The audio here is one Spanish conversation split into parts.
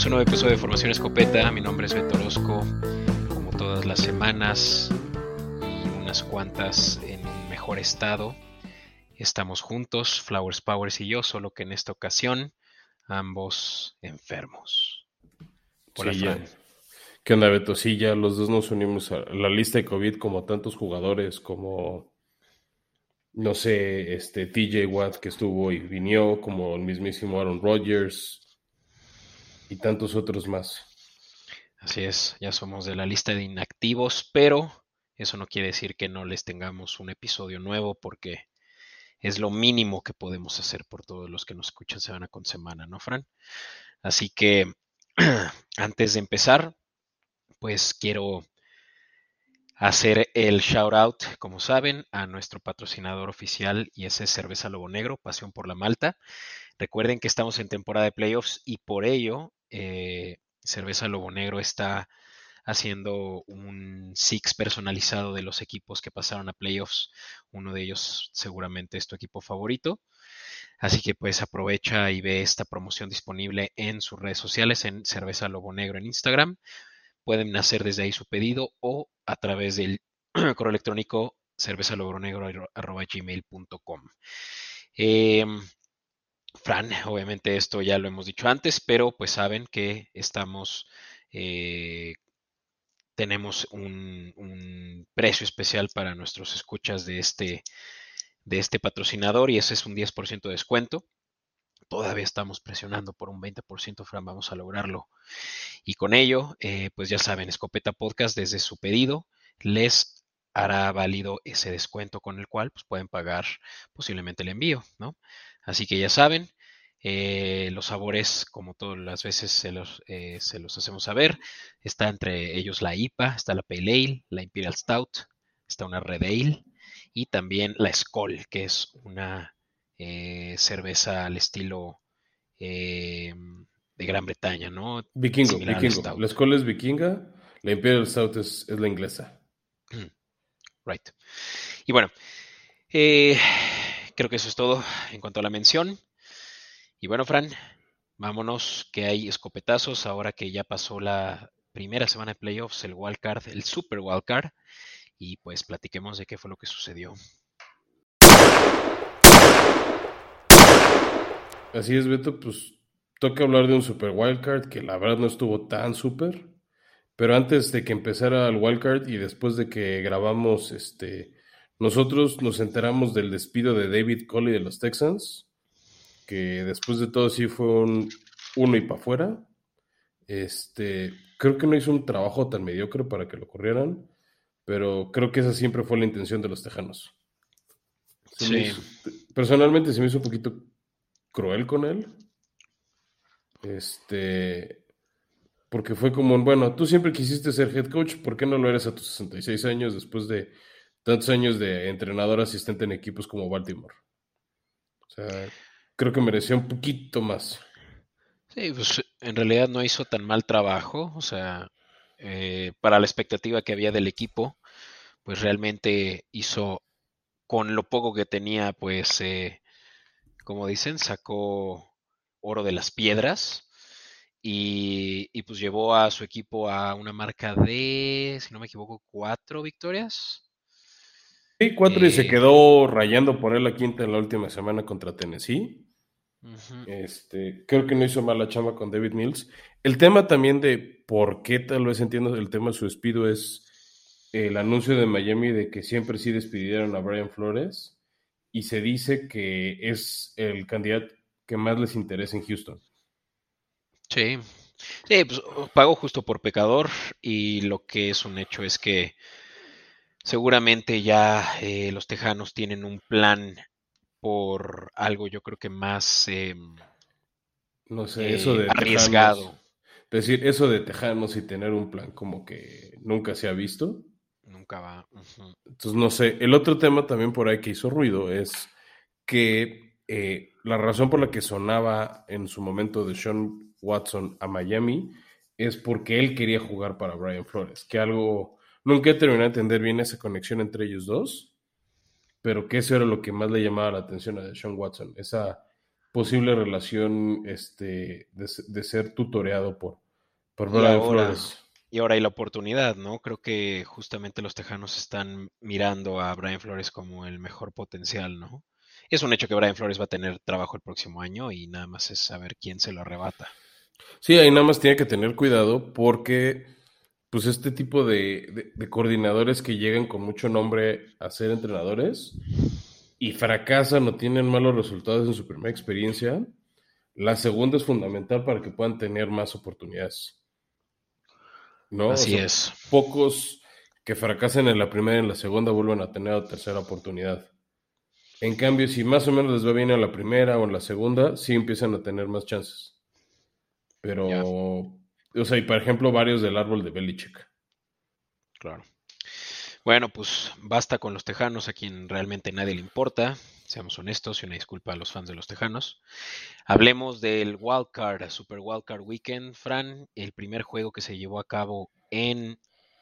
Bienvenidos a un nuevo episodio de Formación Escopeta. Mi nombre es Beto Orozco. Como todas las semanas y unas cuantas en un mejor estado, estamos juntos, Flowers Powers y yo, solo que en esta ocasión ambos enfermos. Hola, sí, ¿Qué onda, Beto? Sí, ya los dos nos unimos a la lista de COVID como tantos jugadores como, no sé, este TJ Watt que estuvo y vinió, como el mismísimo Aaron Rodgers, y tantos otros más. Así es, ya somos de la lista de inactivos, pero eso no quiere decir que no les tengamos un episodio nuevo porque es lo mínimo que podemos hacer por todos los que nos escuchan semana con semana, ¿no, Fran? Así que antes de empezar, pues quiero hacer el shout out, como saben, a nuestro patrocinador oficial y ese es Cerveza Lobo Negro, Pasión por la Malta. Recuerden que estamos en temporada de playoffs y por ello eh, Cerveza Lobo Negro está haciendo un six personalizado de los equipos que pasaron a playoffs. Uno de ellos seguramente es tu equipo favorito. Así que pues aprovecha y ve esta promoción disponible en sus redes sociales, en Cerveza Lobo Negro en Instagram. Pueden hacer desde ahí su pedido o a través del correo electrónico cervezalobronegro.gmail.com. Eh, em, Fran, obviamente esto ya lo hemos dicho antes, pero pues saben que estamos, eh, tenemos un, precio especial para nuestros escuchas de este, de este patrocinador y ese es un 10% de descuento. Todavía estamos presionando por un 20%, Fran, vamos a lograrlo. Y con ello, eh, pues ya saben, Escopeta Podcast desde su pedido les hará válido ese descuento con el cual pues, pueden pagar posiblemente el envío, ¿no? Así que ya saben, eh, los sabores, como todas las veces se los, eh, se los, hacemos saber, está entre ellos la IPA, está la Pale Ale, la Imperial Stout, está una Red Ale y también la Skoll, que es una eh, cerveza al estilo de Gran Bretaña, ¿no? Vikingo, vikingo. La Skoll es vikinga, la Imperial Stout es, es la inglesa. Right. Y bueno, eh, creo que eso es todo en cuanto a la mención. Y bueno, Fran, vámonos, que hay escopetazos ahora que ya pasó la primera semana de playoffs, el wildcard, el super wildcard, y pues platiquemos de qué fue lo que sucedió. Así es, Beto, pues toca hablar de un super wildcard que la verdad no estuvo tan super, pero antes de que empezara el wildcard y después de que grabamos este nosotros nos enteramos del despido de David Coley de los Texans, que después de todo sí fue un uno y para afuera. Este, creo que no hizo un trabajo tan mediocre para que lo corrieran, pero creo que esa siempre fue la intención de los Tejanos. sí. personalmente se me hizo un poquito cruel con él. Este, porque fue como, bueno, tú siempre quisiste ser head coach, ¿por qué no lo eres a tus 66 años después de tantos años de entrenador asistente en equipos como Baltimore. O sea, creo que mereció un poquito más. Sí, pues en realidad no hizo tan mal trabajo, o sea, eh, para la expectativa que había del equipo, pues realmente hizo con lo poco que tenía, pues, eh, como dicen, sacó oro de las piedras y, y, pues llevó a su equipo a una marca de, si no me equivoco, cuatro victorias. Sí, cuatro y se eh, quedó rayando por él la quinta en la última semana contra Tennessee. este, creo que no hizo mala chamba con David Mills. El tema también de por qué tal vez entiendo el tema de su despido es el anuncio de Miami de que siempre sí despidieron a Brian Flores y se dice que es el candidato que más les interesa en Houston. Sí, sí, pues pago justo por pecador y lo que es un hecho es que Seguramente ya eh, los tejanos tienen un plan por algo, yo creo que más em, no sé, eso de arriesgado. es decir, eso de tejanos y tener un plan como que nunca se ha visto. Nunca va. Entonces, no sé. El otro tema también por ahí que hizo ruido es que eh, la razón por la que sonaba en su momento de Sean Watson a Miami es porque él quería jugar para Brian Flores, que algo Nunca he terminado de entender bien esa conexión entre ellos dos, pero que eso era lo que más le llamaba la atención a Sean Watson, esa posible relación este, de, ser tutoreado por, por Brian Flores. Y ahora hay la oportunidad, ¿no? Creo que justamente los Tejanos están mirando a Brian Flores como el mejor potencial, ¿no? Es un hecho que Brian Flores va a tener trabajo el próximo año y nada más es saber quién se lo arrebata. Sí, ahí nada más tiene que tener cuidado porque pues este tipo de, coordinadores que llegan con mucho nombre a ser entrenadores y fracasan o tienen malos resultados en su primera experiencia, la segunda es fundamental para que puedan tener más oportunidades. ¿No? Así es. Pocos que fracasen en la primera y en la segunda vuelven a tener la tercera oportunidad. En cambio, si más o menos les va bien en la primera o en la segunda, sí empiezan a tener más chances. Pero, o sea, y por ejemplo, varios del árbol de Belichick. Claro. Bueno, pues basta con los Tejanos, a quien realmente nadie le importa. Seamos honestos y una disculpa a los fans de los Tejanos. Hablemos del Wildcard, Super Wildcard Weekend, Fran, el primer juego que se llevó a cabo en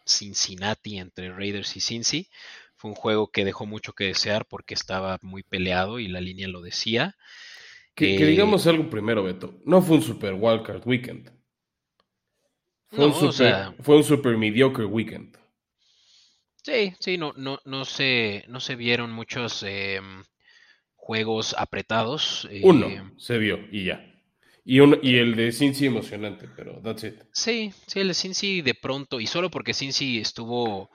Cincinnati entre Raiders y Cincy. Fue un juego que dejó mucho que desear porque estaba muy peleado y la línea lo decía. Que, eh, digamos algo primero, Beto. No fue un super wildcard weekend. Fue, un super, fue un super mediocre weekend. Sí, sí, no, no, no se, no se vieron muchos em, juegos apretados. Uno em. se vio y ya. Y, un, y el de Cincy emocionante, pero that's it. Sí, sí, el de Cincy de pronto, y solo porque Cincy estuvo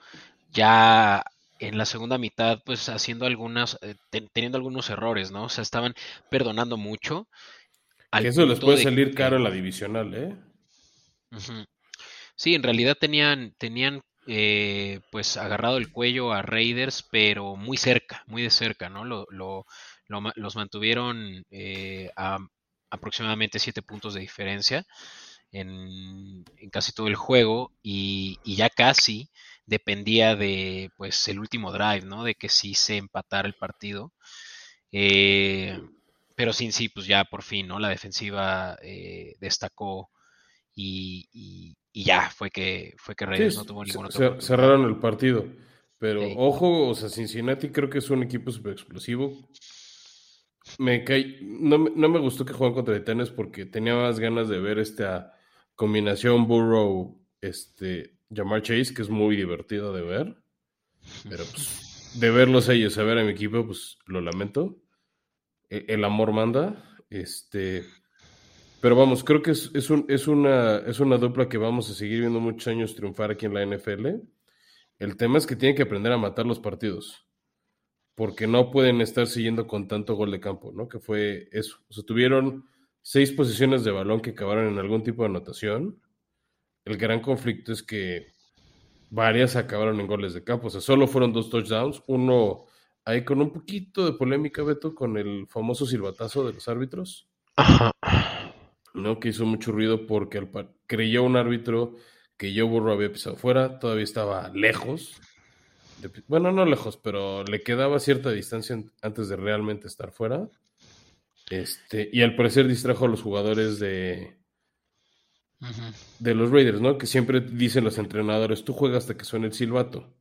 ya en la segunda mitad, pues haciendo algunas, eh, teniendo algunos errores, ¿no? O sea, estaban perdonando mucho. que eso les puede salir caro en la divisional, ¿eh? Sí, en realidad tenían, tenían eh, pues agarrado el cuello a Raiders, pero muy cerca, muy de cerca, ¿no? Lo, lo, los mantuvieron eh, a aproximadamente siete puntos de diferencia en, en casi todo el juego y, y ya casi dependía de pues el último drive, ¿no? De que sí se empatara el partido. Eh, pero sin sí, pues ya por fin, ¿no? La defensiva eh, destacó y, ya fue que fue que Raiders no tuvo ningún otro. cerraron el partido. Pero ojo, o sea, Cincinnati creo que es un equipo súper explosivo. Me cae, no, no, me gustó que juegan contra Titanes porque tenía más ganas de ver esta combinación Burrow este, Jamar Chase, que es muy divertido de ver. Pero pues, de verlos ellos a ver a mi equipo, pues lo lamento. E, el amor manda. Este. Pero vamos, creo que es, es, un, es, una, es una dupla que vamos a seguir viendo muchos años triunfar aquí en la NFL. El tema es que tienen que aprender a matar los partidos. Porque no pueden estar siguiendo con tanto gol de campo, ¿no? Que fue eso. O sea, tuvieron seis posiciones de balón que acabaron en algún tipo de anotación el gran conflicto es que varias acabaron en goles de campo. O sea, solo fueron dos touchdowns. Uno ahí con un poquito de polémica, Beto, con el famoso silbatazo de los árbitros. ¿No? Que hizo mucho ruido porque creyó un árbitro que yo Burro había pisado fuera. Todavía estaba lejos. bueno, no lejos, pero le quedaba cierta distancia antes de realmente estar fuera. Este, y al parecer distrajo a los jugadores de, de los Raiders, ¿no? Que siempre dicen los entrenadores, tú juegas hasta que suene el silbato.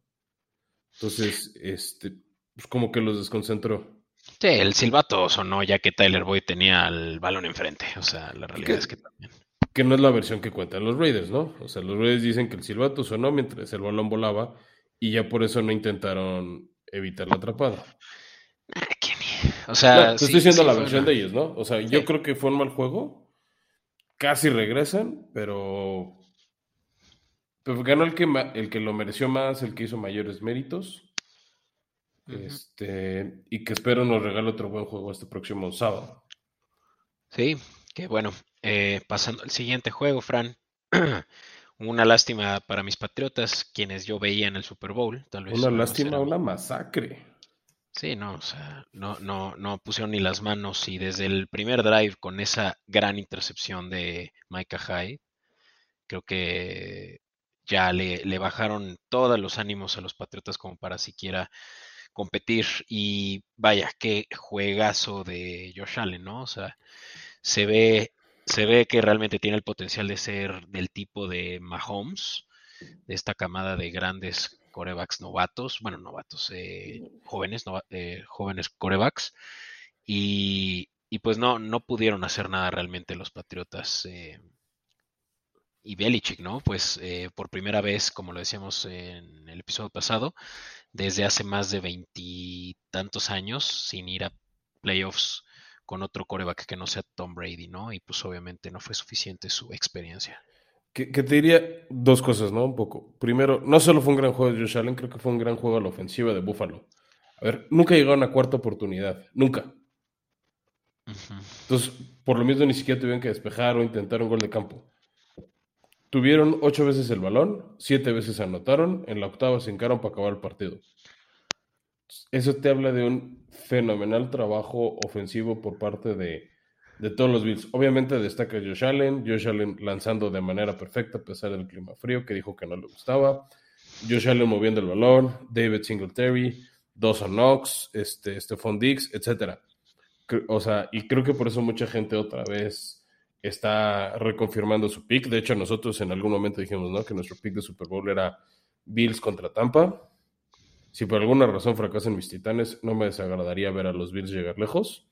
Entonces, este, pues como que los desconcentró. Sí, el silbato sonó ya que Tyler Boyd tenía el balón enfrente. O sea, la realidad es que también. Que no es la versión que cuentan los Raiders, ¿no? O sea, los Raiders dicen que el silbato sonó mientras el balón volaba y ya por eso no intentaron evitar la atrapada. Ah, qué O sea, te estoy diciendo la versión de ellos, ¿no? O sea, yo creo que fue un mal juego, casi regresan, pero, pero ganó el que, el que lo mereció más, el que hizo mayores méritos. Este, y que espero nos regale otro buen juego este próximo sábado. Sí, que bueno. Eh, pasando al siguiente juego, Fran. una lástima para mis patriotas, quienes yo veía en el Super Bowl. Tal vez una lástima, una masacre. Sí, no, o sea, no, no, no pusieron ni las manos y desde el primer drive con esa gran intercepción de Micah Hyde, creo que ya le, le, bajaron todos los ánimos a los Patriotas como para siquiera competir. Y vaya, qué juegazo de Josh Allen, ¿no? O sea, se ve, se ve que realmente tiene el potencial de ser del tipo de Mahomes, de esta camada de grandes corebacks novatos, bueno, novatos, eh, jóvenes, eh, jóvenes corebacks. Y, y pues no, no pudieron hacer nada realmente los Patriotas. Eh, y Belichick, ¿no? Pues eh, por primera vez, como lo decíamos en el episodio pasado, desde hace más de veintitantos años sin ir a playoffs con otro coreback que no sea Tom Brady, ¿no? Y pues obviamente no fue suficiente su experiencia. Que, te diría dos cosas, ¿no? Un poco. Primero, no solo fue un gran juego de Josh Allen, creo que fue un gran juego a la ofensiva de Buffalo. A ver, nunca llegó a cuarta oportunidad, nunca. Entonces, por lo mismo ni siquiera tuvieron que despejar o intentar un gol de campo. Tuvieron ocho veces el balón, siete veces anotaron, en la octava se encaron para acabar el partido. Eso te habla de un fenomenal trabajo ofensivo por parte de, todos los Bills. Obviamente destaca Josh Allen, Josh Allen lanzando de manera perfecta a pesar del clima frío que dijo que no le gustaba. Josh Allen moviendo el balón, David Singletary, Dawson Knox, este, Stephon Diggs, etc. O sea, y creo que por eso mucha gente otra vez está reconfirmando su pick. De hecho, nosotros en algún momento dijimos ¿no? que nuestro pick de Super Bowl era Bills contra Tampa. Si por alguna razón fracasan mis titanes, no me desagradaría ver a los Bills llegar lejos.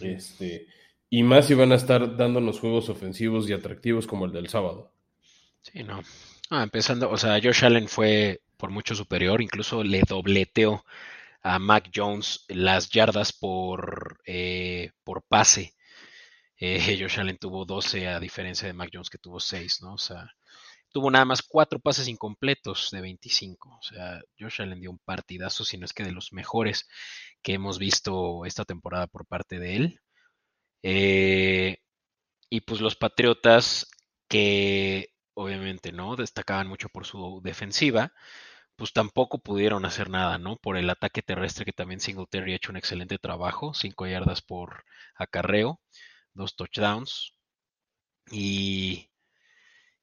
Este, y más si van a estar dándonos juegos ofensivos y atractivos como el del sábado. Sí, no. Ah, empezando, o sea, Josh Allen fue por mucho superior, incluso le dobleteó a Mac Jones las yardas por, eh, por pase eh, Josh Allen tuvo 12 a diferencia de Mac Jones que tuvo 6, ¿no? O sea, tuvo nada más 4 pases incompletos de 25. O sea, Josh Allen dio un partidazo, si no es que de los mejores que hemos visto esta temporada por parte de él. Eh, y pues los Patriotas, que obviamente no destacaban mucho por su defensiva, pues tampoco pudieron hacer nada, ¿no? Por el ataque terrestre que también Singletary ha hecho un excelente trabajo, 5 yardas por acarreo dos touchdowns. Y,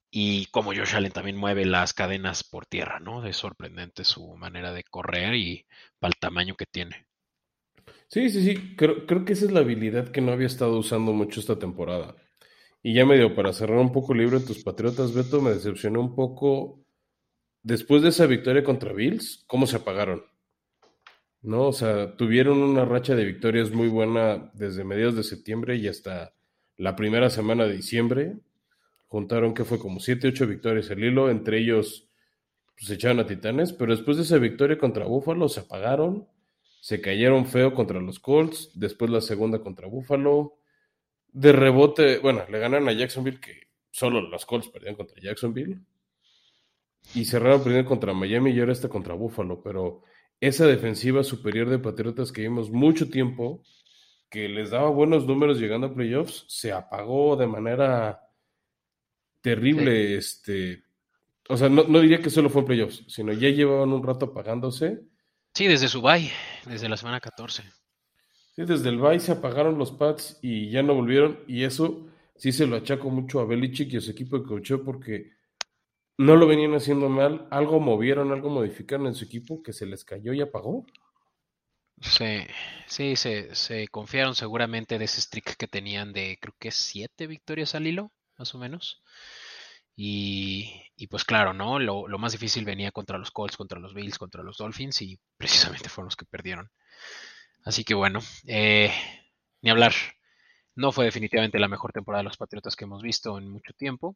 y como Josh Allen también mueve las cadenas por tierra, ¿no? Es sorprendente su manera de correr y para el tamaño que tiene. Sí, sí, sí. Creo, creo que esa es la habilidad que no había estado usando mucho esta temporada. Y ya medio para cerrar un poco el libro de tus Patriotas, Beto, me decepcionó un poco después de esa victoria contra Bills, cómo se apagaron. ¿No? O sea, tuvieron una racha de victorias muy buena desde mediados de septiembre y hasta la primera semana de diciembre. Juntaron que fue como 7, 8 victorias el hilo, entre ellos pues, se echaron a Titanes, pero después de esa victoria contra Buffalo se apagaron, se cayeron feo contra los Colts, después la segunda contra Buffalo. De rebote, bueno, le ganaron a Jacksonville, que solo los Colts perdían contra Jacksonville. Y cerraron perdiendo contra Miami y ahora está contra Buffalo, pero esa defensiva superior de Patriotas que vimos mucho tiempo, que les daba buenos números llegando a playoffs, se apagó de manera terrible. Este, o sea, no, diría que solo fue playoffs, sino ya llevaban un rato apagándose. Sí, desde su bye, desde la semana 14. Sí, desde el bye se apagaron los Pats y ya no volvieron. Y eso sí se lo achaco mucho a Belichick y a su equipo de coach porque no lo venían haciendo mal, algo movieron, algo modificaron en su equipo que se les cayó y apagó. Sí, sí, se, se confiaron seguramente de ese streak que tenían de creo que siete victorias al hilo, más o menos. Y, y pues claro, ¿no? Lo, lo, más difícil venía contra los Colts, contra los Bills, contra los Dolphins y precisamente fueron los que perdieron. Así que bueno, eh, ni hablar. No fue definitivamente la mejor temporada de los Patriotas que hemos visto en mucho tiempo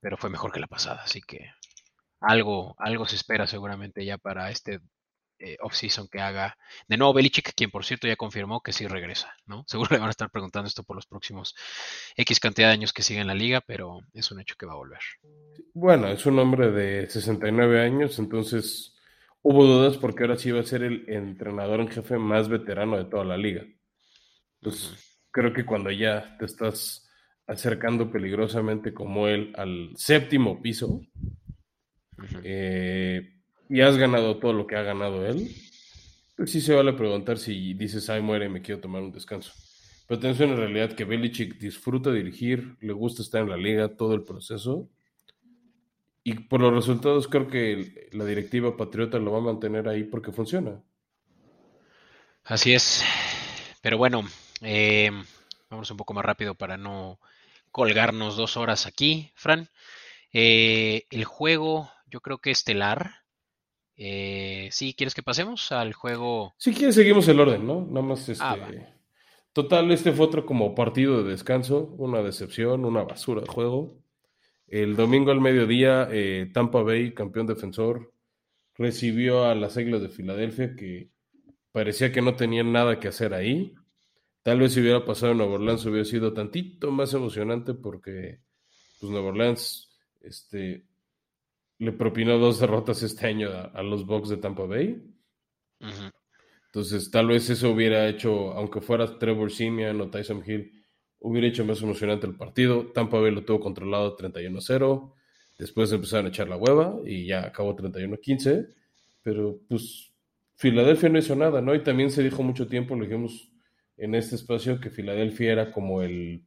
pero fue mejor que la pasada, así que algo, algo se espera seguramente ya para este eh, off-season que haga. De nuevo, Belichick, quien por cierto ya confirmó que sí regresa, ¿no? Seguro le van a estar preguntando esto por los próximos X cantidad de años que sigue en la liga, pero es un hecho que va a volver. Bueno, es un hombre de 69 años, entonces hubo dudas porque ahora sí va a ser el entrenador en jefe más veterano de toda la liga. Entonces, creo que cuando ya te estás acercando peligrosamente como él al séptimo piso eh, y has ganado todo lo que ha ganado él, pues sí se vale preguntar si dices, ay, muere, me quiero tomar un descanso. Pero atención en realidad que Belichick disfruta dirigir, le gusta estar en la liga, todo el proceso. Y por los resultados creo que la directiva patriota lo va a mantener ahí porque funciona. Así es. Pero bueno, eh, vamos un poco más rápido para no colgarnos dos horas aquí, Fran. Eh, el juego, yo creo que estelar. Eh, sí, ¿quieres que pasemos al juego? Si quieres, seguimos el orden, ¿no? Nada más ah, este, Total, este fue otro como partido de descanso, una decepción, una basura de juego. El domingo al mediodía, eh, Tampa Bay, campeón defensor, recibió a las Águilas de Filadelfia que parecía que no tenían nada que hacer ahí. Tal vez si hubiera pasado en Nueva Orleans hubiera sido tantito más emocionante porque pues Nueva Orleans este, le propinó dos derrotas este año a, los Bucks de Tampa Bay. Entonces, tal vez eso hubiera hecho, aunque fuera Trevor Simeon o Tyson Hill, hubiera hecho más emocionante el partido. Tampa Bay lo tuvo controlado 31-0. Después empezaron a echar la hueva y ya acabó 31-15. Pero pues Filadelfia no hizo nada, ¿no? Y también se dijo mucho tiempo, lo dijimos en este espacio, que Filadelfia era como el,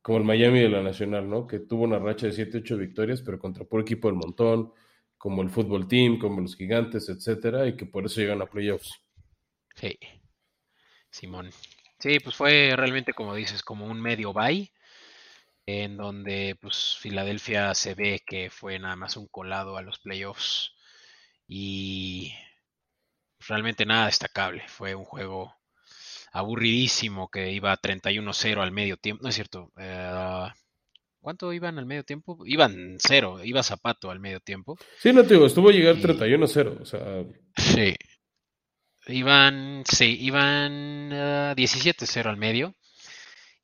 como el Miami de la Nacional, ¿no? Que tuvo una racha de 7-8 victorias, pero contra por equipo del montón, como el fútbol team, como los gigantes, etcétera, y que por eso llegan a playoffs. Sí, Simón. Sí, pues fue realmente, como dices, como un medio bye, en donde pues Filadelfia se ve que fue nada más un colado a los playoffs y realmente nada destacable. Fue un juego aburridísimo que iba 31-0 al medio tiempo. No es cierto. Eh, ¿Cuánto iban al medio tiempo? Iban cero, iba Zapato al medio tiempo. Sí, no te digo, estuvo a llegar 31-0. O sea... Sí, Iban, sí, iban 17-0 ah, al medio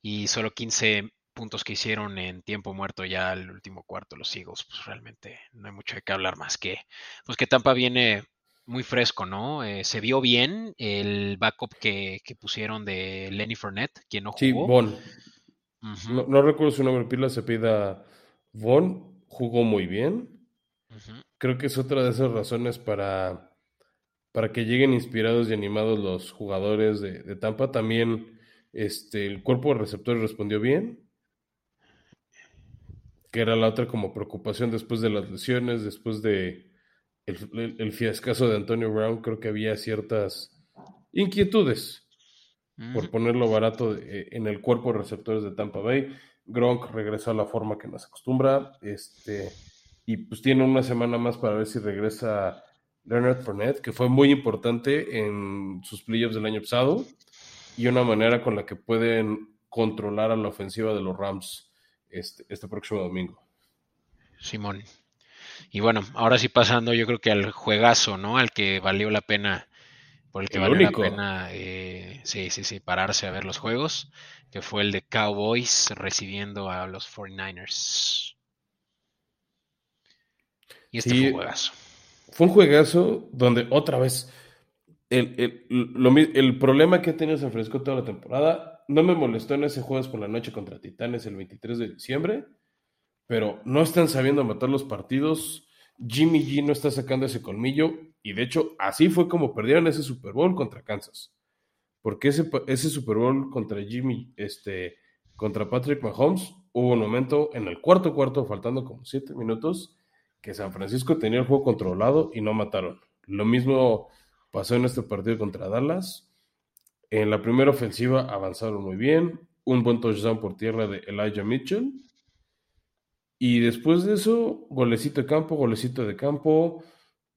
y solo 15 puntos que hicieron en tiempo muerto ya el último cuarto los Eagles, pues realmente no hay mucho de qué hablar más que, pues que Tampa viene muy fresco, ¿no? Eh, se vio bien el backup que, pusieron de Lenny Fournette, quien no jugó. Sí, Von. no, recuerdo su nombre, pila se pida Von, jugó muy bien. Creo que es otra de esas razones para para que lleguen inspirados y animados los jugadores de, Tampa. También este, el cuerpo de receptores respondió bien, que era la otra como preocupación después de las lesiones, después de el, el, fiascazo de Antonio Brown, creo que había ciertas inquietudes, por ponerlo barato, eh, en el cuerpo de receptores de Tampa Bay. Gronk regresó a la forma que nos acostumbra, este, y pues tiene una semana más para ver si regresa Leonard Fournette, que fue muy importante en sus playoffs del año pasado y una manera con la que pueden controlar a la ofensiva de los Rams este, este próximo domingo. Simón. Y bueno, ahora sí pasando yo creo que al juegazo, ¿no? Al que valió la pena, por el que valió la pena, eh, sí, sí, sí, pararse a ver los juegos, que fue el de Cowboys recibiendo a los 49ers. Y este fue un juegazo fue un juegazo donde otra vez el, problema que he tenido San Francisco toda la temporada no me molestó en ese jueves por la noche contra Titanes el 23 de diciembre, pero no están sabiendo matar los partidos. Jimmy G no está sacando ese colmillo y de hecho así fue como perdieron ese Super Bowl contra Kansas. Porque ese, ese Super Bowl contra Jimmy, este, contra Patrick Mahomes, hubo un momento en el cuarto cuarto, faltando como siete minutos, que San Francisco tenía el juego controlado y no mataron. Lo mismo pasó en este partido contra Dallas. En la primera ofensiva avanzaron muy bien. Un buen touchdown por tierra de Elijah Mitchell. Y después de eso, golecito de campo, golecito de campo.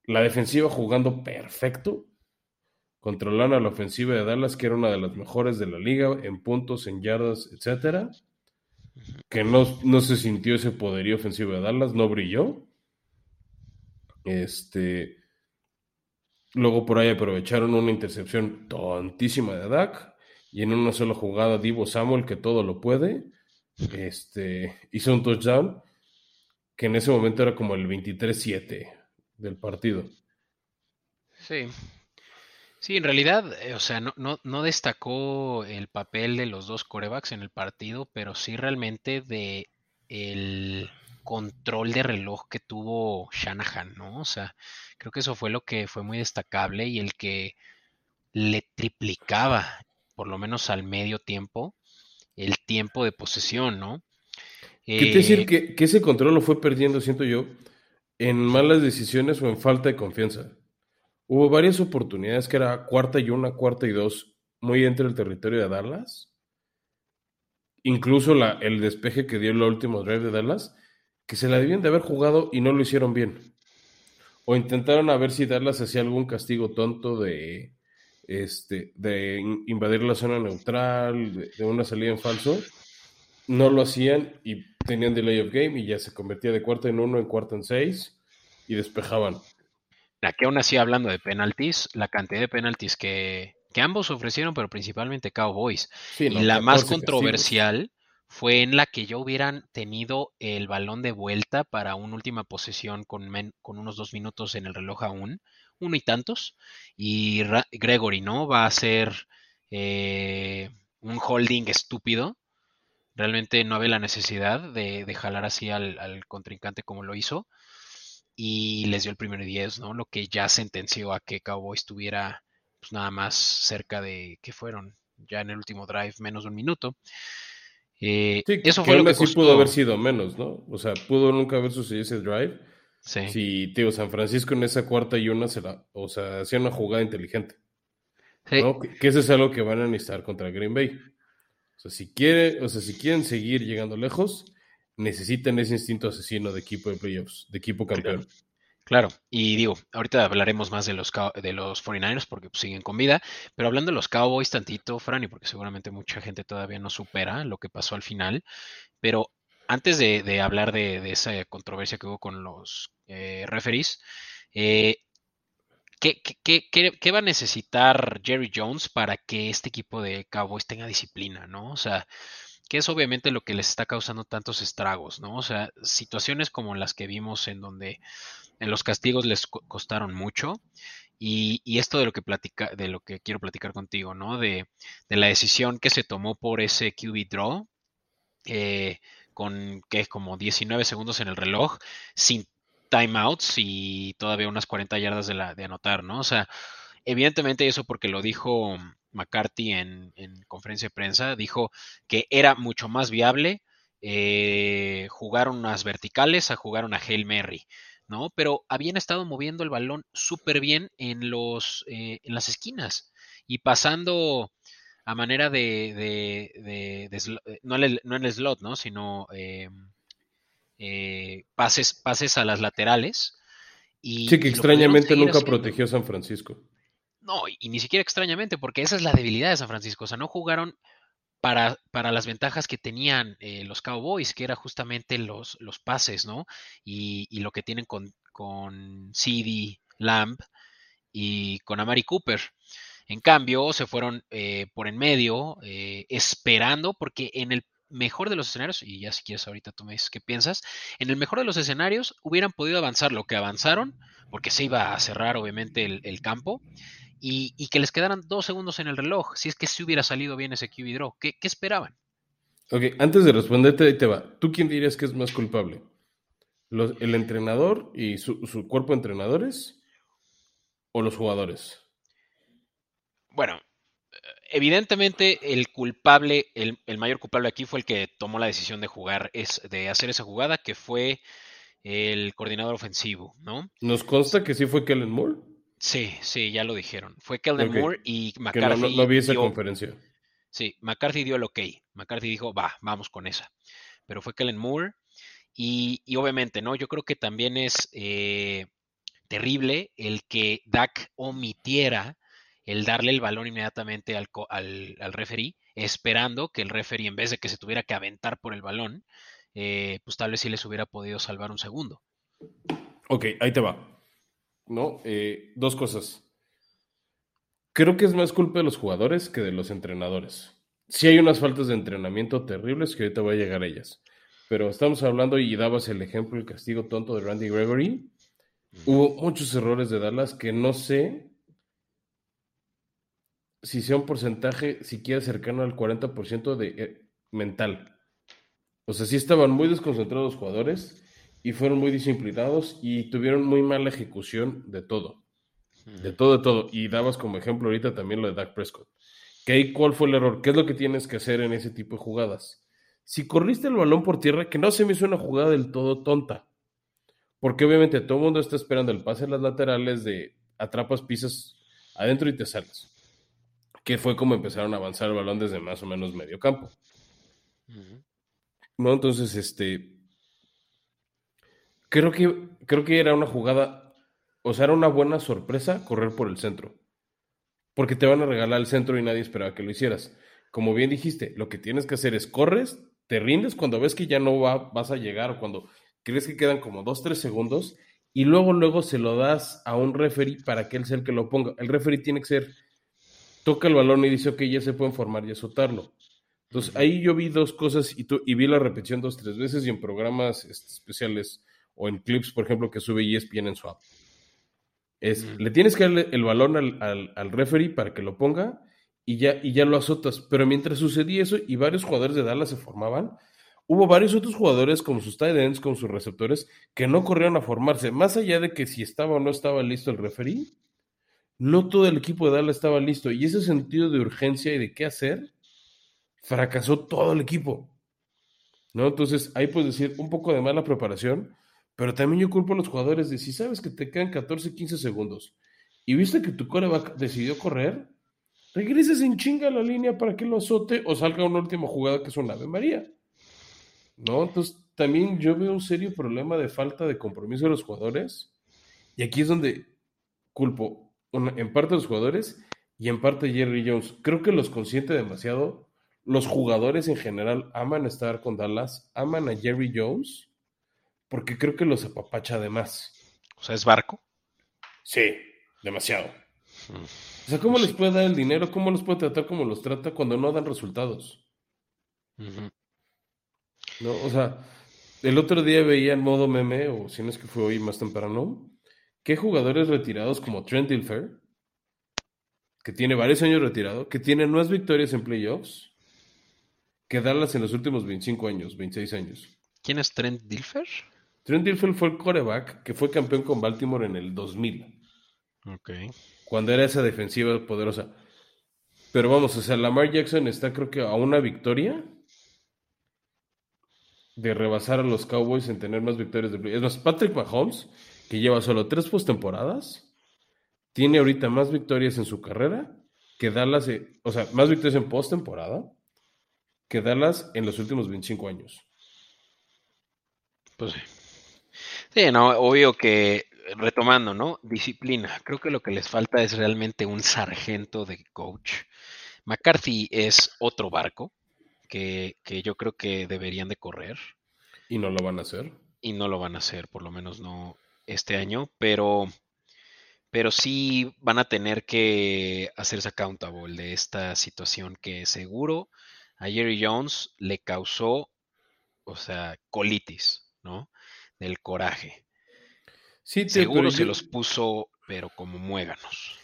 La defensiva jugando perfecto. Controlando a la ofensiva de Dallas, que era una de las mejores de la liga en puntos, en yardas, etcétera. Que no, no se sintió ese poderío ofensivo de Dallas, no brilló. Este, luego por ahí aprovecharon una intercepción tontísima de Dak y en una sola jugada Divo Samuel, que todo lo puede, este, hizo un touchdown que en ese momento era como el 23-7 del partido. Sí. Sí, en realidad, eh, o sea, no, no, no, destacó el papel de los dos corebacks en el partido, pero sí realmente de el control de reloj que tuvo Shanahan, ¿no? O sea, creo que eso fue lo que fue muy destacable y el que le triplicaba, por lo menos al medio tiempo, el tiempo de posesión, ¿no? ¿Qué decir eh, que, ese control lo fue perdiendo, siento yo, en malas decisiones o en falta de confianza? Hubo varias oportunidades que era cuarta y una, cuarta y dos, muy entre el territorio de Dallas. Incluso la, el despeje que dio el último drive de Dallas, que se la debían de haber jugado y no lo hicieron bien. O intentaron a ver si Dallas hacía algún castigo tonto de este, de invadir la zona neutral, de, una salida en falso, no lo hacían y tenían delay of game y ya se convertía de cuarta en uno en cuarta en seis y despejaban. Aquí aún así hablando de penaltis, la cantidad de penaltis que, que ambos ofrecieron, pero principalmente Cowboys. y la más controversial fue en la que ya hubieran tenido el balón de vuelta para una última posesión con, con unos dos minutos en el reloj aún, uno y tantos, y Gregory, ¿no? Va a ser eh, un holding estúpido. Realmente no había la necesidad de, de jalar así al, al, contrincante como lo hizo. Y les dio el primer 10, ¿no? Lo que ya sentenció a que Cowboys estuviera pues, nada más cerca de que fueron ya en el último drive menos de un minuto. Eh, sí, eso fue lo que sí pudo haber sido menos, ¿no? O sea, pudo nunca haber sucedido ese drive. Sí. Si, tío, San Francisco en esa cuarta y una se la, o sea, hacía una jugada inteligente. Sí. Que, eso es algo que van a necesitar contra Green Bay. O sea, si quiere, o sea, si quieren seguir llegando lejos, necesitan ese instinto asesino de equipo de playoffs, de equipo campeón. Claro, y digo, ahorita hablaremos más de los, de los 49ers porque pues, siguen con vida, pero hablando de los Cowboys tantito, Franny, porque seguramente mucha gente todavía no supera lo que pasó al final, pero antes de, hablar de, esa controversia que hubo con los eh, referees, eh, ¿qué, qué, va a necesitar Jerry Jones para que este equipo de Cowboys tenga disciplina, no? O sea, que es obviamente lo que les está causando tantos estragos, ¿no? O sea, situaciones como las que vimos en donde en los castigos les costaron mucho. Y, esto de lo que platica, de lo que quiero platicar contigo, ¿no? De, la decisión que se tomó por ese QB draw, eh, con que es como 19 segundos en el reloj, sin timeouts y todavía unas 40 yardas de, la, de anotar, ¿no? O sea, evidentemente eso porque lo dijo McCarthy en, conferencia de prensa, dijo que era mucho más viable eh, jugar unas verticales a jugar una Hail Mary. ¿no? Pero habían estado moviendo el balón súper bien en, los, eh, en las esquinas y pasando a manera de, no, en el, slot, ¿no? Sino em, eh, pases, pases a las laterales. Y, sí, que extrañamente nunca protegió San Francisco. No, y ni siquiera extrañamente, porque esa es la debilidad de San Francisco. O sea, no jugaron para, para las ventajas que tenían eh, los Cowboys, que era justamente los, los pases, ¿no? Y, y, lo que tienen con, con CD, Lamb y con Amari Cooper. En cambio, se fueron eh, por en medio, eh, esperando, porque en el mejor de los escenarios, y ya si quieres ahorita tú me dices qué piensas, en el mejor de los escenarios hubieran podido avanzar lo que avanzaron, porque se iba a cerrar obviamente el, el campo, y, que les quedaran dos segundos en el reloj, si es que si hubiera salido bien ese QB draw. ¿Qué, esperaban? Ok, antes de responderte, ahí te va. ¿Tú quién dirías que es más culpable? ¿El entrenador y su, cuerpo de entrenadores o los jugadores? Bueno, evidentemente el culpable, el, mayor culpable aquí fue el que tomó la decisión de jugar, es de hacer esa jugada, que fue el coordinador ofensivo, ¿no? ¿Nos consta que sí fue Kellen Moore? Sí, sí, ya lo dijeron. Fue Kellen Moore y McCarthy. no, vi esa conferencia. Sí, McCarthy dio el ok. McCarthy dijo, va, vamos con esa. Pero fue Kellen Moore. Y, obviamente, ¿no? Yo creo que también es eh, terrible el que Dak omitiera el darle el balón inmediatamente al, al, al referee, esperando que el referee, en vez de que se tuviera que aventar por el balón, eh, pues tal vez sí les hubiera podido salvar un segundo. Ok, ahí te va. ¿no? Eh, dos cosas. Creo que es más culpa de los jugadores que de los entrenadores. Sí hay unas faltas de entrenamiento terribles que ahorita voy a llegar a ellas. Pero estamos hablando y dabas el ejemplo, el castigo tonto de Randy Gregory. Hubo muchos errores de Dallas que no sé si sea un porcentaje siquiera cercano al 40% de eh, mental. O sea, sí estaban muy desconcentrados los jugadores y fueron muy disciplinados y tuvieron muy mala ejecución de todo. De todo, de todo. Y dabas como ejemplo ahorita también lo de Dak Prescott. ¿Qué, ¿Cuál fue el error? ¿Qué es lo que tienes que hacer en ese tipo de jugadas? Si corriste el balón por tierra, que no se me hizo una jugada del todo tonta. Porque obviamente todo el mundo está esperando el pase en las laterales de atrapas, pisas adentro y te sales. Que fue como empezaron a avanzar el balón desde más o menos medio campo. ¿No? Entonces, este, Creo que, creo que era una jugada, o sea, era una buena sorpresa correr por el centro. porque te van a regalar el centro y nadie esperaba que lo hicieras. Como bien dijiste, lo que tienes que hacer es corres, te rindes cuando ves que ya no va, vas a llegar o cuando crees que quedan como dos, tres segundos y luego, luego se lo das a un referee para que él sea el que lo ponga. El referee tiene que ser, toca el balón y dice, ok, ya se pueden formar y azotarlo. Entonces ahí yo vi dos cosas y, y vi la repetición dos, tres veces y en programas este, especiales o en clips, por ejemplo, que sube ESPN en su app. Es, le tienes que darle el balón al, al, referee para que lo ponga y ya, y ya lo azotas. Pero mientras sucedía eso y varios jugadores de Dallas se formaban, hubo varios otros jugadores como sus tight ends, como sus receptores, que no corrieron a formarse. Más allá de que si estaba o no estaba listo el referee, no todo el equipo de Dallas estaba listo. Y ese sentido de urgencia y de qué hacer fracasó todo el equipo. ¿No? Entonces, ahí puedes decir un poco de mala preparación, pero también yo culpo a los jugadores de si sabes que te quedan 14, 15 segundos y viste que tu coreback decidió correr, regreses en chinga a la línea para que lo azote o salga una última jugada que es un Ave María. ¿No? Entonces, también yo veo un serio problema de falta de compromiso de los jugadores. Y aquí es donde culpo en parte los jugadores y en parte Jerry Jones. Creo que los consiente demasiado los jugadores en general aman estar con Dallas, aman a Jerry Jones, porque creo que los apapacha además. O sea, ¿es barco? Sí, demasiado. Mm. O sea, ¿cómo les puede dar el dinero? ¿Cómo los puede tratar como los trata cuando no dan resultados? No, o sea, el otro día veía en modo meme, o si no es que fue hoy más temprano, que jugadores retirados como Trent Dilfer, que tiene varios años retirado, que tiene nuevas victorias en playoffs, que Dallas en los últimos 25 años, 26 años. ¿Quién es Trent Dilfer? Trent Dilfer fue el coreback que fue campeón con Baltimore en el 2000. Ok. Cuando era esa defensiva poderosa. Pero vamos, o sea, Lamar Jackson está creo que a una victoria de rebasar a los Cowboys en tener más victorias de Es más, Patrick Mahomes, que lleva solo tres postemporadas, tiene ahorita más victorias en su carrera que Dallas, eh, o sea, más victorias en postemporada que Dallas en los últimos 25 años. Pues sí. Sí, no, obvio que retomando, ¿no? Disciplina. Creo que lo que les falta es realmente un sargento de coach. McCarthy es otro barco que, que, yo creo que deberían de correr. Y no lo van a hacer. Y no lo van a hacer, por lo menos no este año, pero, pero sí van a tener que hacerse accountable de esta situación que seguro a Jerry Jones le causó, o sea, colitis, ¿no? Del coraje. Sí, Seguro se los puso, pero como muéganos.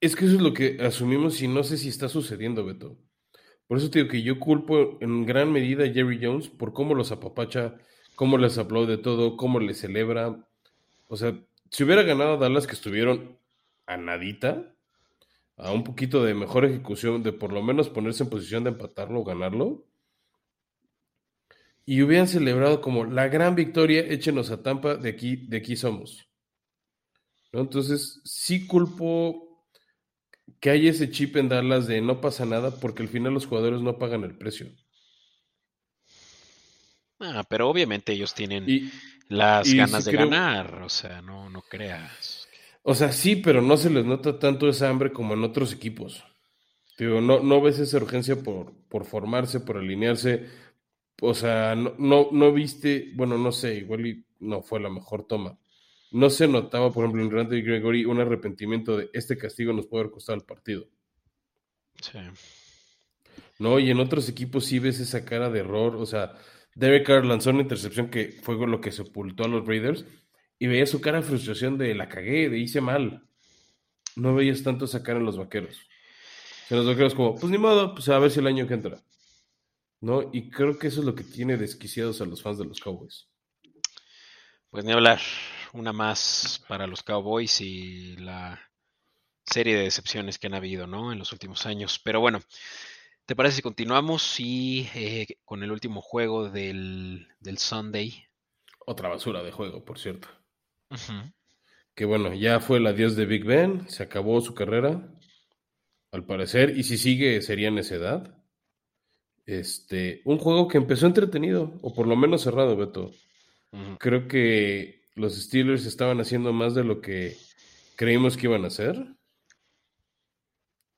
Es que eso es lo que asumimos y no sé si está sucediendo, Beto. Por eso te digo que yo culpo en gran medida a Jerry Jones por cómo los apapacha, cómo les aplaude todo, cómo les celebra. O sea, si hubiera ganado Dallas que estuvieron a nadita, a un poquito de mejor ejecución, de por lo menos ponerse en posición de empatarlo o ganarlo. Y hubieran celebrado como la gran victoria, échenos a Tampa, de aquí, de aquí somos. ¿No? Entonces, sí culpo que hay ese chip en Dallas de no pasa nada, porque al final los jugadores no pagan el precio. Ah, pero obviamente ellos tienen las ganas de ganar, o sea, no, no creas. O sea, sí, pero no se les nota tanto esa hambre como en otros equipos. Digo, no, no ves esa urgencia por, por formarse, por alinearse. O sea, no, no, viste, bueno, no sé, igual no fue la mejor toma. No se notaba, por ejemplo, en Randy Gregory un arrepentimiento de este castigo nos puede haber costado el partido. Sí. No, y en otros equipos sí ves esa cara de error. O sea, Derek Carr lanzó una intercepción que fue lo que sepultó a los Raiders y veía su cara de frustración de la cagué, de hice mal. No veías tanto esa cara en los vaqueros. en los vaqueros como, pues ni modo, pues a ver si el año que entra. ¿No? Y creo que eso es lo que tiene desquiciados a los fans de los Cowboys. Pues ni hablar. Una más para los Cowboys y la serie de decepciones que han habido, ¿no? En los últimos años. Pero bueno, ¿te parece si continuamos y eh, con el último juego del, del Sunday? Otra basura de juego, por cierto. Que bueno, ya fue el adiós de Big Ben, se acabó su carrera, al parecer, y si sigue sería en esa edad. Este, un juego que empezó entretenido, o por lo menos cerrado, Beto. Creo que los Steelers estaban haciendo más de lo que creímos que iban a hacer.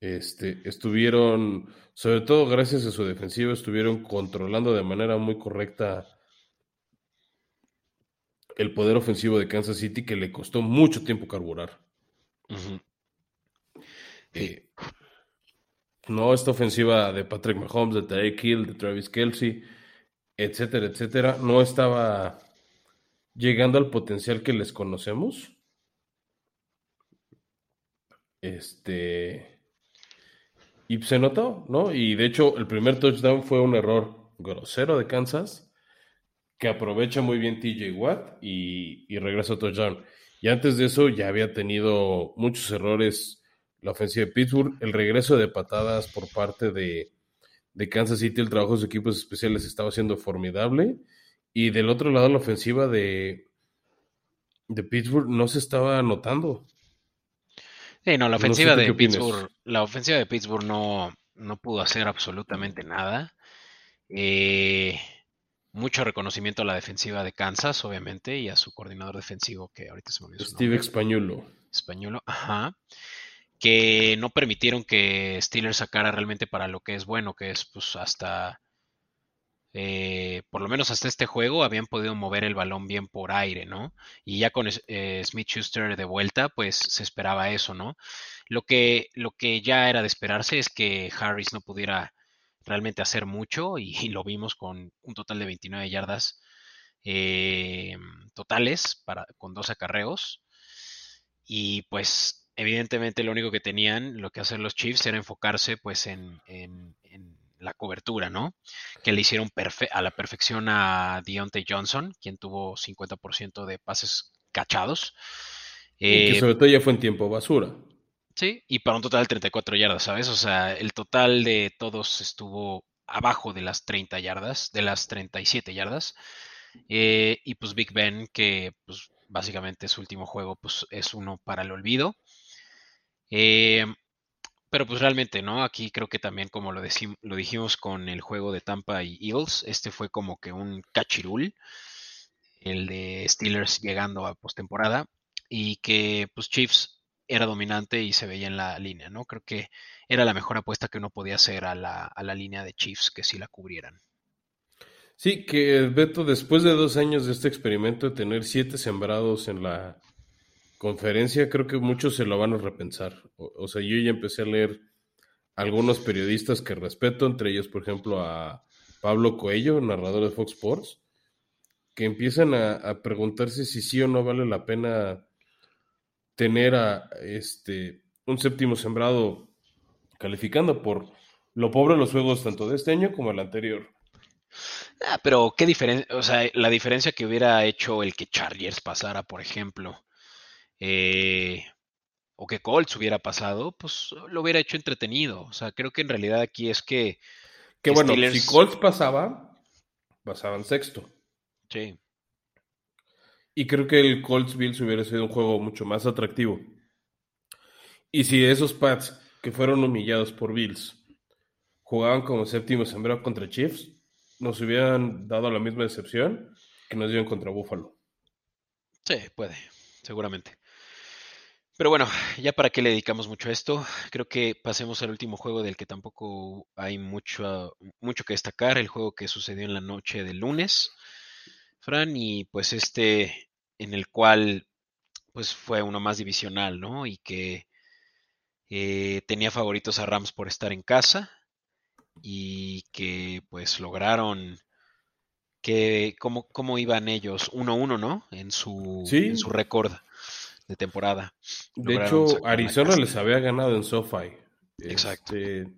Este, estuvieron, sobre todo gracias a su defensiva, estuvieron controlando de manera muy correcta el poder ofensivo de Kansas City que le costó mucho tiempo carburar. Eh, no, esta ofensiva de Patrick Mahomes, de Tarek Hill, de Travis Kelsey, etcétera, etcétera, no estaba llegando al potencial que les conocemos. Este. Y se notó, ¿no? Y de hecho, el primer touchdown fue un error grosero de Kansas, que aprovecha muy bien TJ Watt y, y regresa a touchdown. Y antes de eso ya había tenido muchos errores la ofensiva de Pittsburgh, el regreso de patadas por parte de, de Kansas City, el trabajo de sus equipos especiales estaba siendo formidable. Y del otro lado, la ofensiva de, de Pittsburgh no se estaba notando. Sí, no, la ofensiva de Pittsburgh, la ofensiva de Pittsburgh no, no pudo hacer absolutamente nada. Eh, mucho reconocimiento a la defensiva de Kansas, obviamente, y a su coordinador defensivo, que ahorita se me olvidó. Steve Españolo. Españolo, ajá. Que no permitieron que Steelers sacara realmente para lo que es bueno, que es pues hasta eh, por lo menos hasta este juego, habían podido mover el balón bien por aire, ¿no? Y ya con eh, Smith Schuster de vuelta, pues se esperaba eso, ¿no? Lo que, lo que ya era de esperarse es que Harris no pudiera realmente hacer mucho y, lo vimos con un total de 29 yardas eh, totales para, con dos acarreos. Y pues evidentemente lo único que tenían, lo que hacer los Chiefs era enfocarse pues en la cobertura, ¿no? Que le hicieron a la perfección a Deontay Johnson, quien tuvo 50% de pases cachados. y que sobre todo ya fue en tiempo basura. Sí, y para un total de 34 yardas, ¿sabes? O sea, el total de todos estuvo abajo de las 30 yardas, de las 37 yardas. Eh, y pues Big Ben, que pues básicamente su último juego pues es uno para el olvido. Eh, pero pues realmente, ¿no? Aquí creo que también como lo, lo dijimos con el juego de Tampa y Eagles, este fue como que un cachirul, el de Steelers llegando a postemporada, y que pues Chiefs era dominante y se veía en la línea, ¿no? Creo que era la mejor apuesta que uno podía hacer a la, a la línea de Chiefs, que sí la cubrieran. Sí, que Beto, después de dos años de este experimento de tener siete sembrados en la conferencia creo que muchos se lo van a repensar. O, sea, yo ya empecé a leer algunos periodistas que respeto, entre ellos, por ejemplo, a Pablo Coello, narrador de Fox Sports, que empiezan a, preguntarse si sí o no vale la pena tener a este un séptimo sembrado calificando por lo pobre de los juegos tanto de este año como el anterior. Ah, pero qué diferencia, o sea, la diferencia que hubiera hecho el que Chargers pasara, por ejemplo, eh, o que Colts hubiera pasado, pues lo hubiera hecho entretenido. O sea, creo que en realidad aquí es que. Que, bueno, si Colts pasaba, pasaban sexto. Sí. Y creo que el Colts Bills hubiera sido un juego mucho más atractivo. Y si esos Pats que fueron humillados por Bills jugaban como séptimo sembrado contra Chiefs, nos hubieran dado la misma decepción que nos dieron contra Buffalo. Sí, puede, seguramente. Pero bueno, ya para qué le dedicamos mucho a esto, creo que pasemos al último juego del que tampoco hay mucho, mucho que destacar, el juego que sucedió en la noche del lunes, Fran, y pues este en el cual pues fue uno más divisional, ¿no? Y que eh, tenía favoritos a Rams por estar en casa y que pues lograron que cómo, cómo iban ellos 1-1, ¿no? En su, en su récord de temporada. De hecho, Arizona les había ganado en SoFi. Exacto. Este,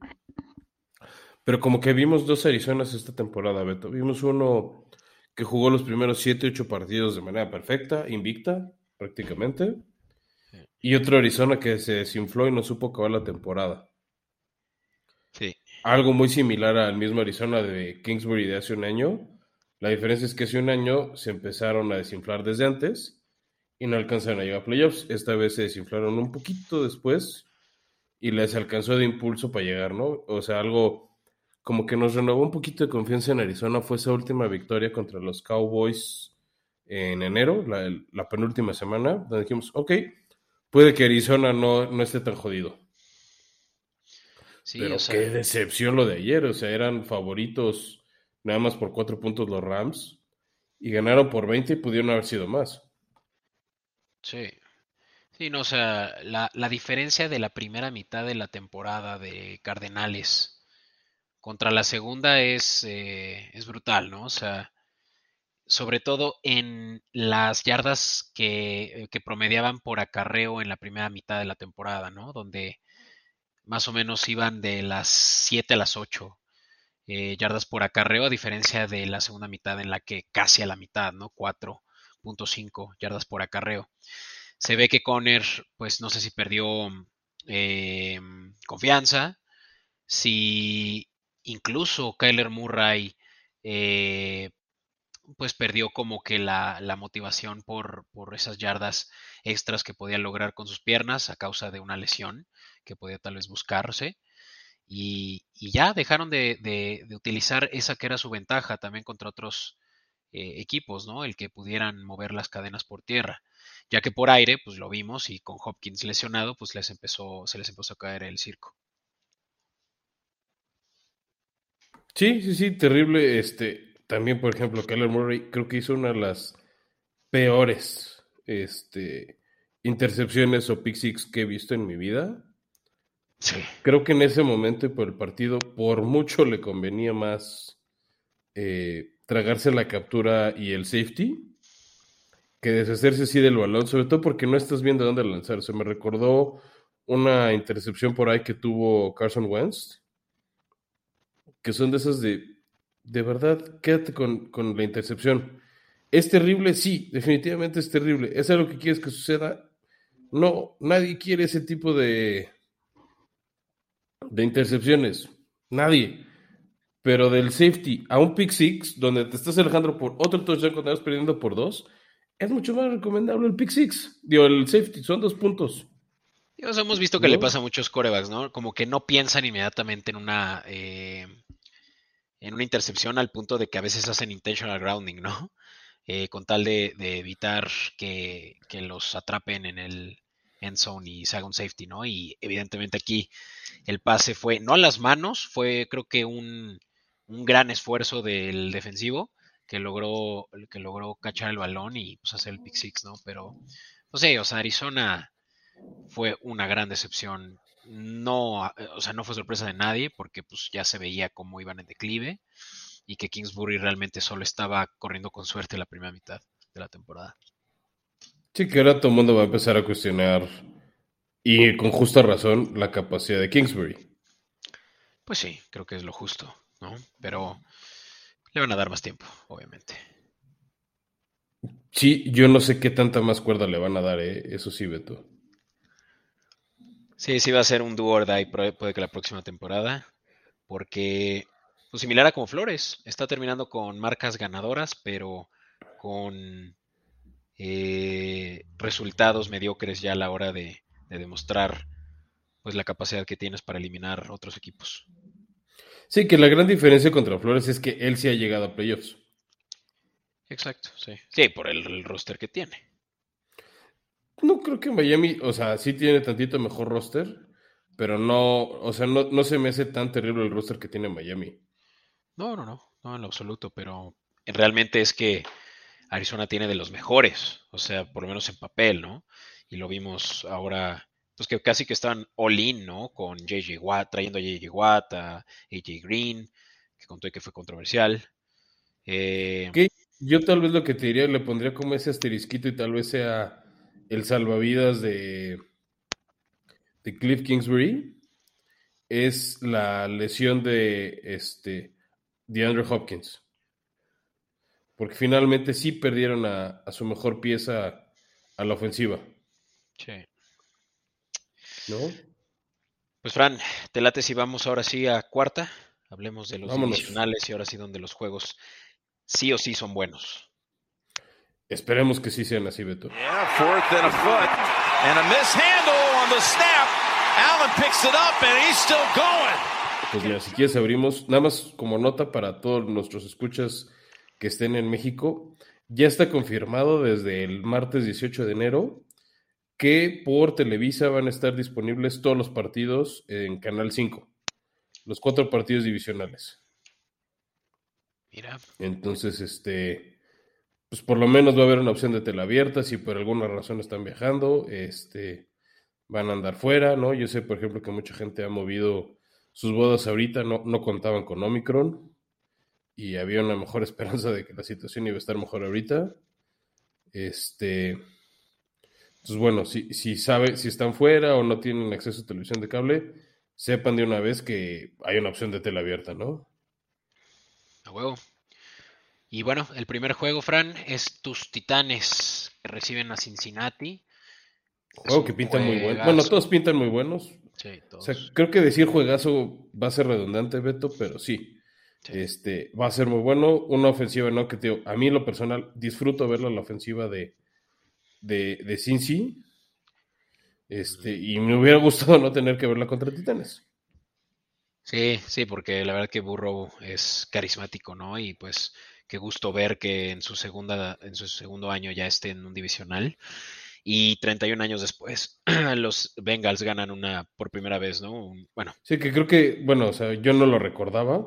pero como que vimos dos Arizonas esta temporada, Beto. Vimos uno que jugó los primeros 7, 8 partidos de manera perfecta, invicta, prácticamente. Y otro Arizona que se desinfló y no supo acabar la temporada. Sí. Algo muy similar al mismo Arizona de Kingsbury de hace un año. La diferencia es que hace un año se empezaron a desinflar desde antes y no alcanzaron a llegar a playoffs. Esta vez se desinflaron un poquito después y les alcanzó de impulso para llegar, ¿no? O sea, algo como que nos renovó un poquito de confianza en Arizona fue esa última victoria contra los Cowboys en enero, la, penúltima semana, donde dijimos, ok, puede que Arizona no, no esté tan jodido. Pero qué decepción lo de ayer. O sea, eran favoritos nada más por cuatro puntos los Rams y ganaron por 20 y pudieron haber sido más. Sí. Sí, no, o sea, la, la diferencia de la primera mitad de la temporada de Cardenales contra la segunda es, eh, es brutal, ¿no? O sea, sobre todo en las yardas que, que, promediaban por acarreo en la primera mitad de la temporada, ¿no? Donde más o menos iban de las 7 a las 8 eh, yardas por acarreo, a diferencia de la segunda mitad en la que casi a la mitad, ¿no? 4.5 yardas por acarreo. Se ve que Conner, pues no sé si perdió eh, confianza, si incluso Kyler Murray, eh, pues perdió como que la, la motivación por, por, esas yardas extras que podía lograr con sus piernas a causa de una lesión que podía tal vez buscarse. Y, y ya dejaron de, de, de, utilizar esa que era su ventaja también contra otros eh, equipos, ¿no? El que pudieran mover las cadenas por tierra ya que por aire, pues lo vimos y con Hopkins lesionado, pues les empezó, se les empezó a caer el circo. Sí, sí, sí, terrible. Este, también, por ejemplo, Keller Murray creo que hizo una de las peores este, intercepciones o pick six que he visto en mi vida. Sí. Creo que en ese momento por el partido, por mucho le convenía más eh, tragarse la captura y el safety que deshacerse así del balón, sobre todo porque no estás viendo dónde lanzar. Se me recordó una intercepción por ahí que tuvo Carson Wentz, que son de esas de, de verdad, quédate con, con la intercepción. ¿Es terrible? Sí, definitivamente es terrible. ¿Es algo que quieres que suceda? No, nadie quiere ese tipo de, de intercepciones. Nadie. Pero del safety a un pick six, donde te estás alejando por otro touchdown cuando estás perdiendo por dos, es mucho más recomendable el pick six. Digo, el safety, son dos puntos. hemos visto que le pasa a muchos corebacks, ¿no? Como que no piensan inmediatamente en una eh, en una intercepción al punto de que a veces hacen intentional grounding, ¿no? Eh, con tal de, de evitar que, que, los atrapen en el end zone y se haga un safety, ¿no? Y evidentemente aquí el pase fue, no a las manos, fue creo que un, un gran esfuerzo del defensivo que logró, que logró cachar el balón y pues, hacer el pick six, ¿no? Pero, no sé, o sea, Arizona fue una gran decepción. No, o sea, no fue sorpresa de nadie porque pues ya se veía cómo iban en declive y que Kingsbury realmente solo estaba corriendo con suerte la primera mitad de la temporada. Sí, que ahora todo el mundo va a empezar a cuestionar y con justa razón la capacidad de Kingsbury. Pues sí, creo que es lo justo, ¿no? Pero le van a dar más tiempo, obviamente. Sí, yo no sé qué tanta más cuerda le van a dar, ¿eh? eso sí, Beto. Sí, sí va a ser un duo or puede que la próxima temporada, porque pues similar a como Flores, está terminando con marcas ganadoras, pero con eh, resultados mediocres ya a la hora de, de demostrar pues la capacidad que tienes para eliminar otros equipos. Sí, que la gran diferencia contra Flores es que él sí ha llegado a playoffs. Exacto, sí. Sí, por el, el, roster que tiene. No creo que Miami, o sea, sí tiene tantito mejor roster, pero no, o sea, no, no se me hace tan terrible el roster que tiene Miami. No, no, no, no en lo absoluto, pero realmente es que Arizona tiene de los mejores, o sea, por lo menos en papel, ¿no? Y lo vimos ahora pues que casi que están all in, ¿no? Con JJ Watt, trayendo a JJ Watt, a AJ Green, que contó que fue controversial. Eh, Yo tal vez lo que te diría, le pondría como ese asterisquito y tal vez sea el salvavidas de, de Cliff Kingsbury, es la lesión de este de Andrew Hopkins. Porque finalmente sí perdieron a, a su mejor pieza a la ofensiva. Sí. ¿No? Pues Fran, te late si vamos ahora sí a cuarta. Hablemos de los adicionales y ahora sí donde los juegos sí o sí son buenos. Esperemos que sí sean así, Beto. Pues mira, si quieres abrimos, nada más como nota para todos nuestros escuchas que estén en México, ya está confirmado desde el martes 18 de enero que por Televisa van a estar disponibles todos los partidos en Canal 5. los cuatro partidos divisionales. Mira. Entonces, este, pues por lo menos va a haber una opción de tela abierta si por alguna razón están viajando, este, van a andar fuera, ¿no? Yo sé, por ejemplo, que mucha gente ha movido sus bodas ahorita, no, no contaban con Omicron y había una mejor esperanza de que la situación iba a estar mejor ahorita. Este, entonces, bueno, si, si, sabe, si están fuera o no tienen acceso a televisión de cable, sepan de una vez que hay una opción de tela abierta, ¿no? A huevo. Y bueno, el primer juego, Fran, es tus Titanes que reciben a Cincinnati. Juego que pintan muy bueno. Bueno, todos pintan muy buenos. Sí, todos. O sea, creo que decir juegazo va a ser redundante, Beto, pero sí. Sí. Este, va a ser muy bueno. Una ofensiva, ¿no? Que te, a mí en lo personal disfruto verla la ofensiva de, de, de Cincy. Este, y me hubiera gustado no tener que verla contra Titanes. Sí, sí, porque la verdad que Burrow es carismático, ¿no? Y pues qué gusto ver que en su segunda, en su segundo año ya esté en un divisional. Y 31 años después, los Bengals ganan una por primera vez, ¿no? Un- bueno, Sí, que creo que, bueno, o sea, yo no lo recordaba.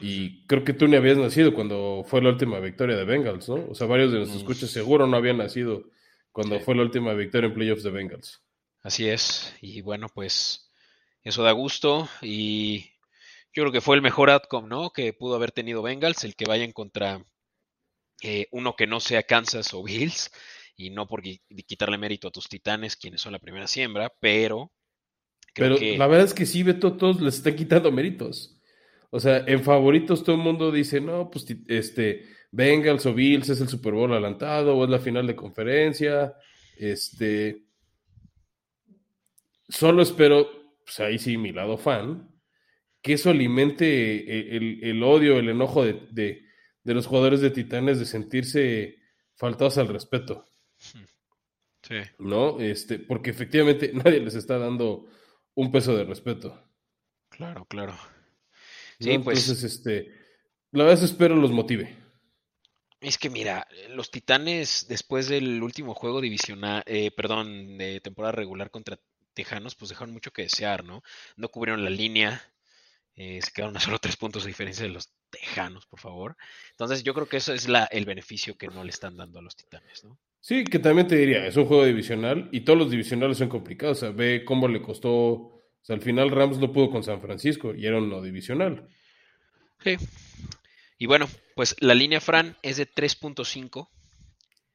Y creo que tú ni habías nacido cuando fue la última victoria de Bengals, ¿no? O sea, varios de nuestros Mm. escuchas seguro no habían nacido cuando Sí. fue la última victoria en playoffs de Bengals. así es. Y bueno, pues eso da gusto. Y yo creo que fue el mejor outcome, ¿no? Que pudo haber tenido Bengals, el que vayan contra eh, uno que no sea Kansas o Bills. Y no por qui- quitarle mérito a tus Titanes, quienes son la primera siembra, pero creo Pero que... la verdad es que sí, Beto, todos les están quitando méritos. O sea, en favoritos todo el mundo dice, no, pues este, Bengals o Bills es el Super Bowl adelantado o es la final de conferencia. Este, solo espero, pues ahí sí, mi lado fan, que eso alimente e- el, el odio, el enojo de, de- de los jugadores de Titanes de sentirse faltados al respeto, Sí. ¿no? Este, porque efectivamente nadie les está dando un peso de respeto. Claro, claro. ¿no? Sí, pues Entonces, este, la verdad es que espero los motive. Es que mira, los Titanes después del último juego divisional, eh, perdón, de temporada regular contra Tejanos, pues dejaron mucho que desear, ¿no? No cubrieron la línea, eh, se quedaron a solo tres puntos de diferencia de los Tejanos, por favor. Entonces yo creo que eso es la, el beneficio que no le están dando a los Titanes, ¿no? Sí, que también te diría, es un juego divisional y todos los divisionales son complicados. O sea, ve cómo le costó. O sea, al final Rams no pudo con San Francisco y era un no divisional. Sí. Y bueno, pues la línea Fran es de 3.5.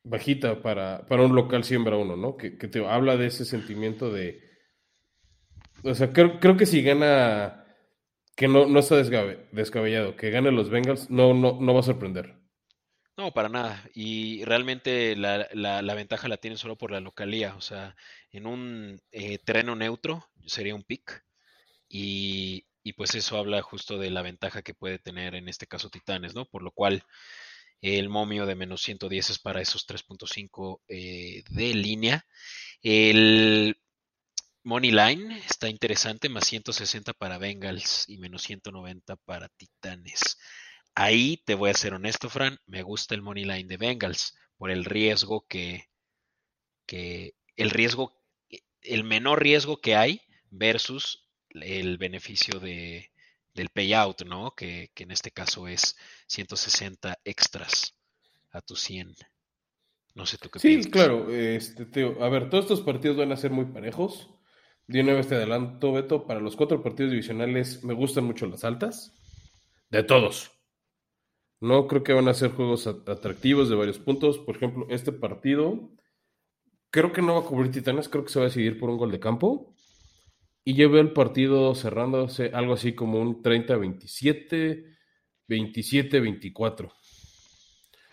Bajita para, para un local siembra uno, ¿no? Que, que te habla de ese sentimiento de. O sea, creo, creo que si gana. Que no, no está desgabe- descabellado. Que gane los Bengals, no, no, no va a sorprender. No, para nada. Y realmente la, la- la ventaja la tienen solo por la localía. O sea, en un eh, terreno neutro sería un pick. Y, y pues eso habla justo de la ventaja que puede tener en este caso Titanes, ¿no? Por lo cual el momio de menos 110 es para esos 3.5 eh, de línea. El Money Line está interesante, más 160 para Bengals y menos 190 para Titanes. Ahí te voy a ser honesto, Fran, me gusta el Money Line de Bengals por el riesgo que, que el riesgo, el menor riesgo que hay versus el beneficio de, del payout, ¿no? Que, que en este caso es 160 extras a tu 100. No sé tú qué Sí, piensas. claro. Este, Teo, a ver, todos estos partidos van a ser muy parejos. De una vez te adelanto, Beto, para los cuatro partidos divisionales me gustan mucho las altas. De todos. No creo que van a ser juegos at- atractivos de varios puntos. Por ejemplo, este partido creo que no va a cubrir Titanes, creo que se va a decidir por un gol de campo. Y yo veo el partido cerrándose algo así como un 30-27, 27-24.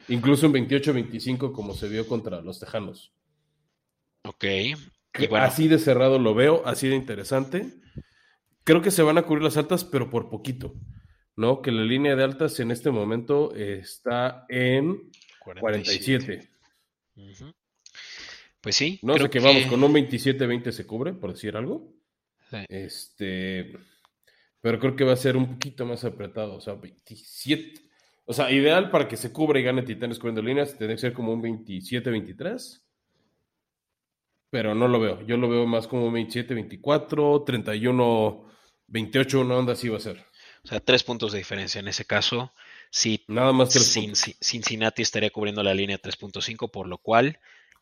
Incluso un 28-25 como se vio contra los Tejanos. Ok. Y Que bueno, Así de cerrado lo veo, así de interesante. Creo que se van a cubrir las altas, pero por poquito. ¿No? Que la línea de altas en este momento está en 47. Ujú. Pues sí, No creo sé que vamos con un 27-20 se cubre, por decir algo. Sí. Este, pero creo que va a ser un poquito más apretado. O sea, 27. O sea, ideal para que se cubra y gane Titanes cubriendo líneas, tendría que ser como un 27-23. Pero no lo veo. Yo lo veo más como un 27-24, 28, una onda sí va a ser. O sea, tres puntos de diferencia. En ese caso, sí, Nada más tres Cin- puntos. Cin- Cincinnati estaría cubriendo la línea 3.5, por lo cual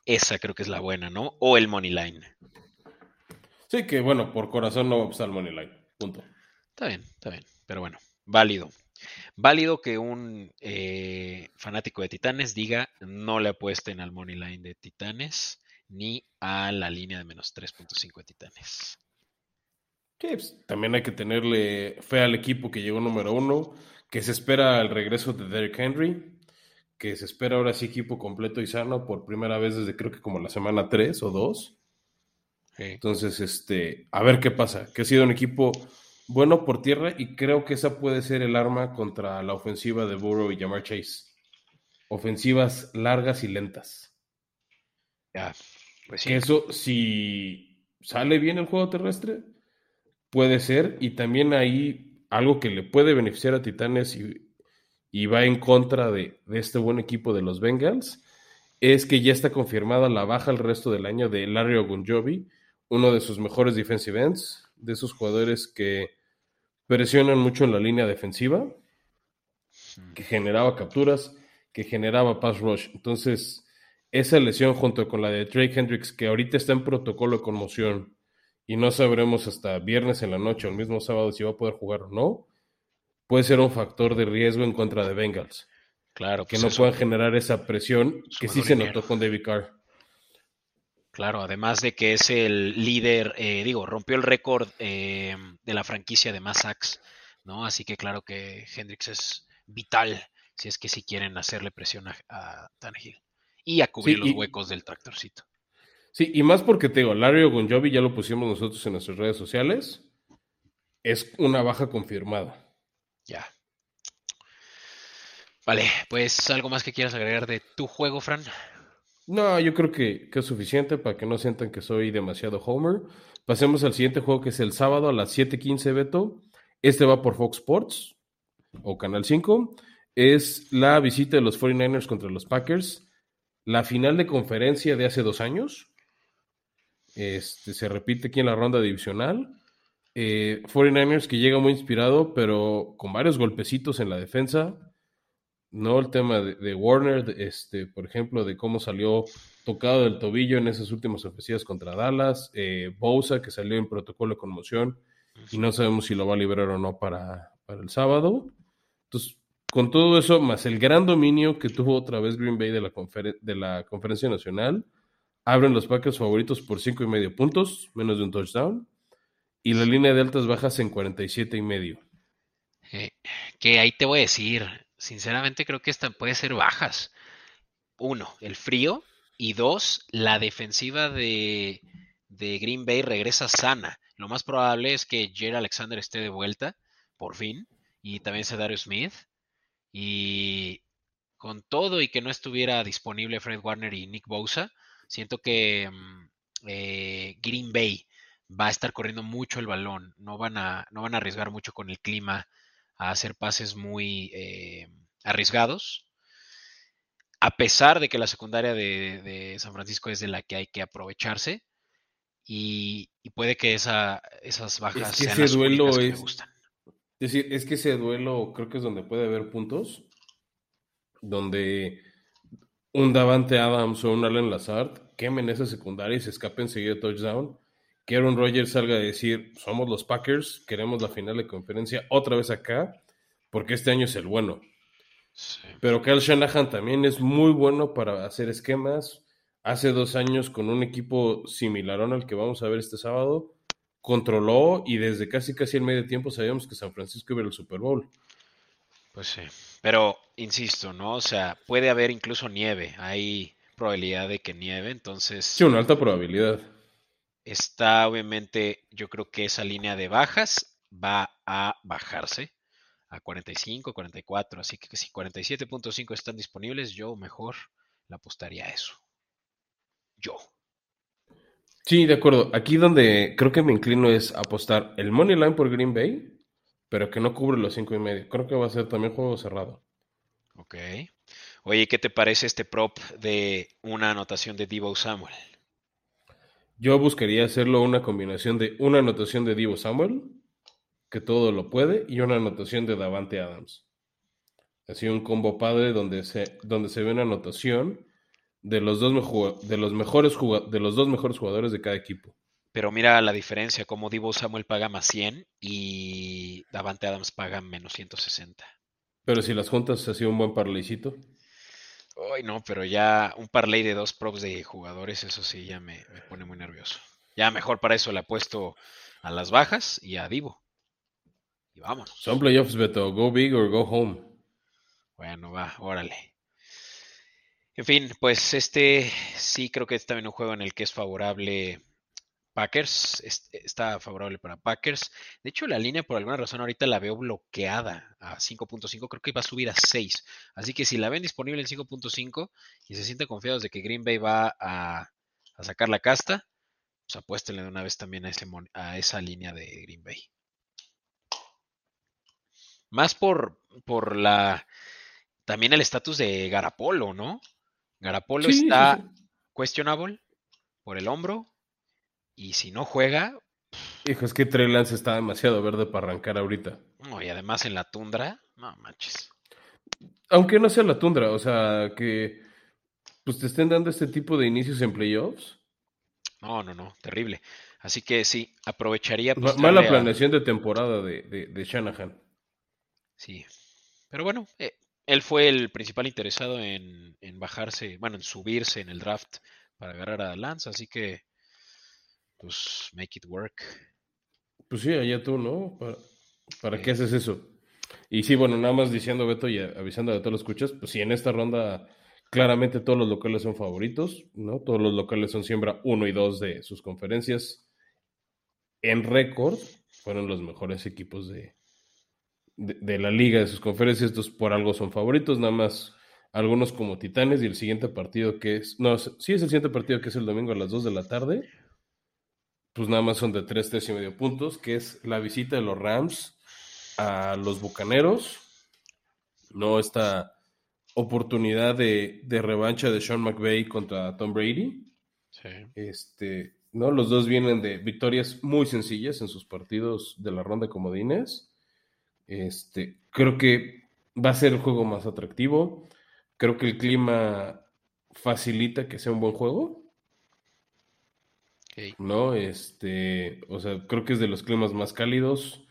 esa creo que es la buena, ¿no? O el money line. Sí, que bueno, por corazón no va a pasar money line. Punto. Está bien, está bien. Pero bueno, válido. Válido que un eh, fanático de Titanes diga no le apuesten al money line de Titanes ni a la línea de menos 3.5 de Titanes. Sí, pues, también hay que tenerle fe al equipo que llegó número uno, que se espera el regreso de Derrick Henry, que se espera ahora sí equipo completo y sano por primera vez desde creo que como la semana 3 o 2. Sí. Entonces, este, a ver qué pasa, que ha sido un equipo bueno por tierra y creo que esa puede ser el arma contra la ofensiva de Burrow y Jamar Chase. Ofensivas largas y lentas. Ya, pues sí. Que eso, si sale bien el juego terrestre, puede ser. Y también ahí algo que le puede beneficiar a Titanes y, y va en contra de, de este buen equipo de los Bengals, es que ya está confirmada la baja el resto del año de Larry Ogunjobi, uno de sus mejores defensive ends, de esos jugadores que presionan mucho en la línea defensiva, que generaba capturas, que generaba pass rush. Entonces, esa lesión junto con la de Drake Hendricks, que ahorita está en protocolo de conmoción y no sabremos hasta viernes en la noche o el mismo sábado si va a poder jugar o no, puede ser un factor de riesgo en contra de Bengals, Claro, que pues no puedan generar esa presión que sí se notó con David Carr. Claro, además de que es el líder, eh, digo, rompió el récord eh, de la franquicia de más sacks, ¿no? Así que claro que Hendrix es vital si es que si quieren hacerle presión a, a Tannehill y a cubrir Sí, los y- huecos del tractorcito. Sí, y más porque te digo, Larry Ogunjobi ya lo pusimos nosotros en nuestras redes sociales, es una baja confirmada. Ya. Vale, pues algo más que quieras agregar de tu juego, Fran. No, yo creo que, es suficiente para que no sientan que soy demasiado homer. Pasemos al siguiente juego que es el sábado a las 7:15, Beto. Este va por Fox Sports o Canal 5. Es la visita de los 49ers contra los Packers. La final de conferencia de hace dos años. Este, se repite aquí en la ronda divisional. Eh, 49ers que llega muy inspirado, pero con varios golpecitos en la defensa. No el tema de, Warner, este, por ejemplo, de cómo salió tocado del tobillo en esas últimas ofensivas contra Dallas. Eh, Bosa, que salió en protocolo de conmoción y no sabemos si lo va a liberar o no para, para el sábado. Entonces, con todo eso, más el gran dominio que tuvo otra vez Green Bay de la, conferen- de la conferencia nacional, abren los Packers favoritos por cinco y medio puntos, menos de un touchdown, y la línea de altas bajas en 47 y medio. Eh, que ahí te voy a decir, sinceramente creo que esta puede ser bajas. Uno, el frío. Y dos, la defensiva de, de Green Bay regresa sana. Lo más probable es que Jerry Alexander esté de vuelta, por fin. Y también Darius Smith. Y con todo y que no estuviera disponible Fred Warner y Nick Bosa, siento que mm, eh, Green Bay va a estar corriendo mucho el balón. No van a, no van a arriesgar mucho con el clima a hacer pases muy eh, arriesgados. A pesar de que la secundaria de, de, San Francisco es de la que hay que aprovecharse. Y, y puede que esa, esas bajas Es que sean ese las duelo únicas que me es- gustan. Es decir, es que ese duelo creo que es donde puede haber puntos, donde un Davante Adams o un Allen Lazard quemen esa secundaria y se escapen seguido de touchdown. Que Aaron Rodgers salga a decir, somos los Packers, queremos la final de conferencia otra vez acá, porque este año es el bueno. Sí. Pero Kyle Shanahan también es muy bueno para hacer esquemas. Hace dos años con un equipo similar al que vamos a ver este sábado, controló y desde casi casi el medio tiempo sabíamos que San Francisco iba al Super Bowl. Pues sí. Pero, insisto, ¿no? O sea, puede haber incluso nieve. Hay probabilidad de que nieve. Entonces, Sí, una alta probabilidad. Está obviamente, yo creo que esa línea de bajas va a bajarse a 45, 44. Así que si 47.5 están disponibles, yo mejor le apostaría a eso. Yo. Sí, de acuerdo. Aquí donde creo que me inclino es apostar el money line por Green Bay, pero que no cubre los cinco y medio. Creo que va a ser también juego cerrado. Ok. Oye, ¿qué te parece este prop de una anotación de Debo Samuel? Yo buscaría hacerlo una combinación de una anotación de Divo Samuel que todo lo puede, y una anotación de Davante Adams. Así un combo padre donde se, donde se ve una anotación de los dos, de los mejores de los dos mejores jugadores de cada equipo. Pero mira la diferencia, como Divo Samuel paga más 100 y Davante Adams paga menos 160. Pero si las juntas ha sido un buen parlaycito. Ay, no, pero ya un parlay de dos props de jugadores, eso sí, ya me, me, pone muy nervioso. Ya mejor para eso le apuesto a las bajas y a Divo. Y vamos. Son playoffs, Beto. Go big or go home. Bueno, va, órale. En fin, pues este sí creo que es también un juego en el que es favorable Packers, está favorable para Packers. De hecho, la línea por alguna razón ahorita la veo bloqueada a 5.5, creo que va a subir a 6. Así que si la ven disponible en 5.5 y se sienten confiados de que Green Bay va a, sacar la casta, pues apuéstenle de una vez también a, ese, a esa línea de Green Bay. Más por, por la también el estatus de Garapolo, ¿no? Garapolo está questionable por el hombro, y si no juega. Hijo, es que Trey Lance está demasiado verde para arrancar ahorita. No, y además en la tundra, no manches. Aunque no sea la tundra, o sea, que pues te estén dando este tipo de inicios en playoffs. No, no, no, terrible. Así que sí, aprovecharía. Mala planeación de temporada de, de, Shanahan. Sí, pero bueno, eh, él fue el principal interesado en, en, bajarse, bueno, en subirse en el draft para agarrar a Lance, así que pues make it work. Pues sí, allá tú, ¿no? ¿Para, qué haces eso? Y sí, bueno, nada más diciendo Beto y avisando a todos los escuchas, pues sí, en esta ronda claramente todos los locales son favoritos, ¿no? Todos los locales son siembra uno y dos de sus conferencias. En récord fueron los mejores equipos de, de, la liga de sus conferencias, estos por algo son favoritos, nada más algunos como Titanes y el siguiente partido que es, no, sí es el siguiente partido que es el domingo a las 2 de la tarde, pues nada más son de tres, tres y medio puntos, que es la visita de los Rams a los Bucaneros, ¿no? Esta oportunidad de, revancha de Sean McVay contra Tom Brady. Sí. Este, ¿no? Los dos vienen de victorias muy sencillas en sus partidos de la ronda de comodines. Este, creo que va a ser el juego más atractivo. Creo que el clima facilita que sea un buen juego. ¿No? Este, o sea, creo que es de los climas más cálidos.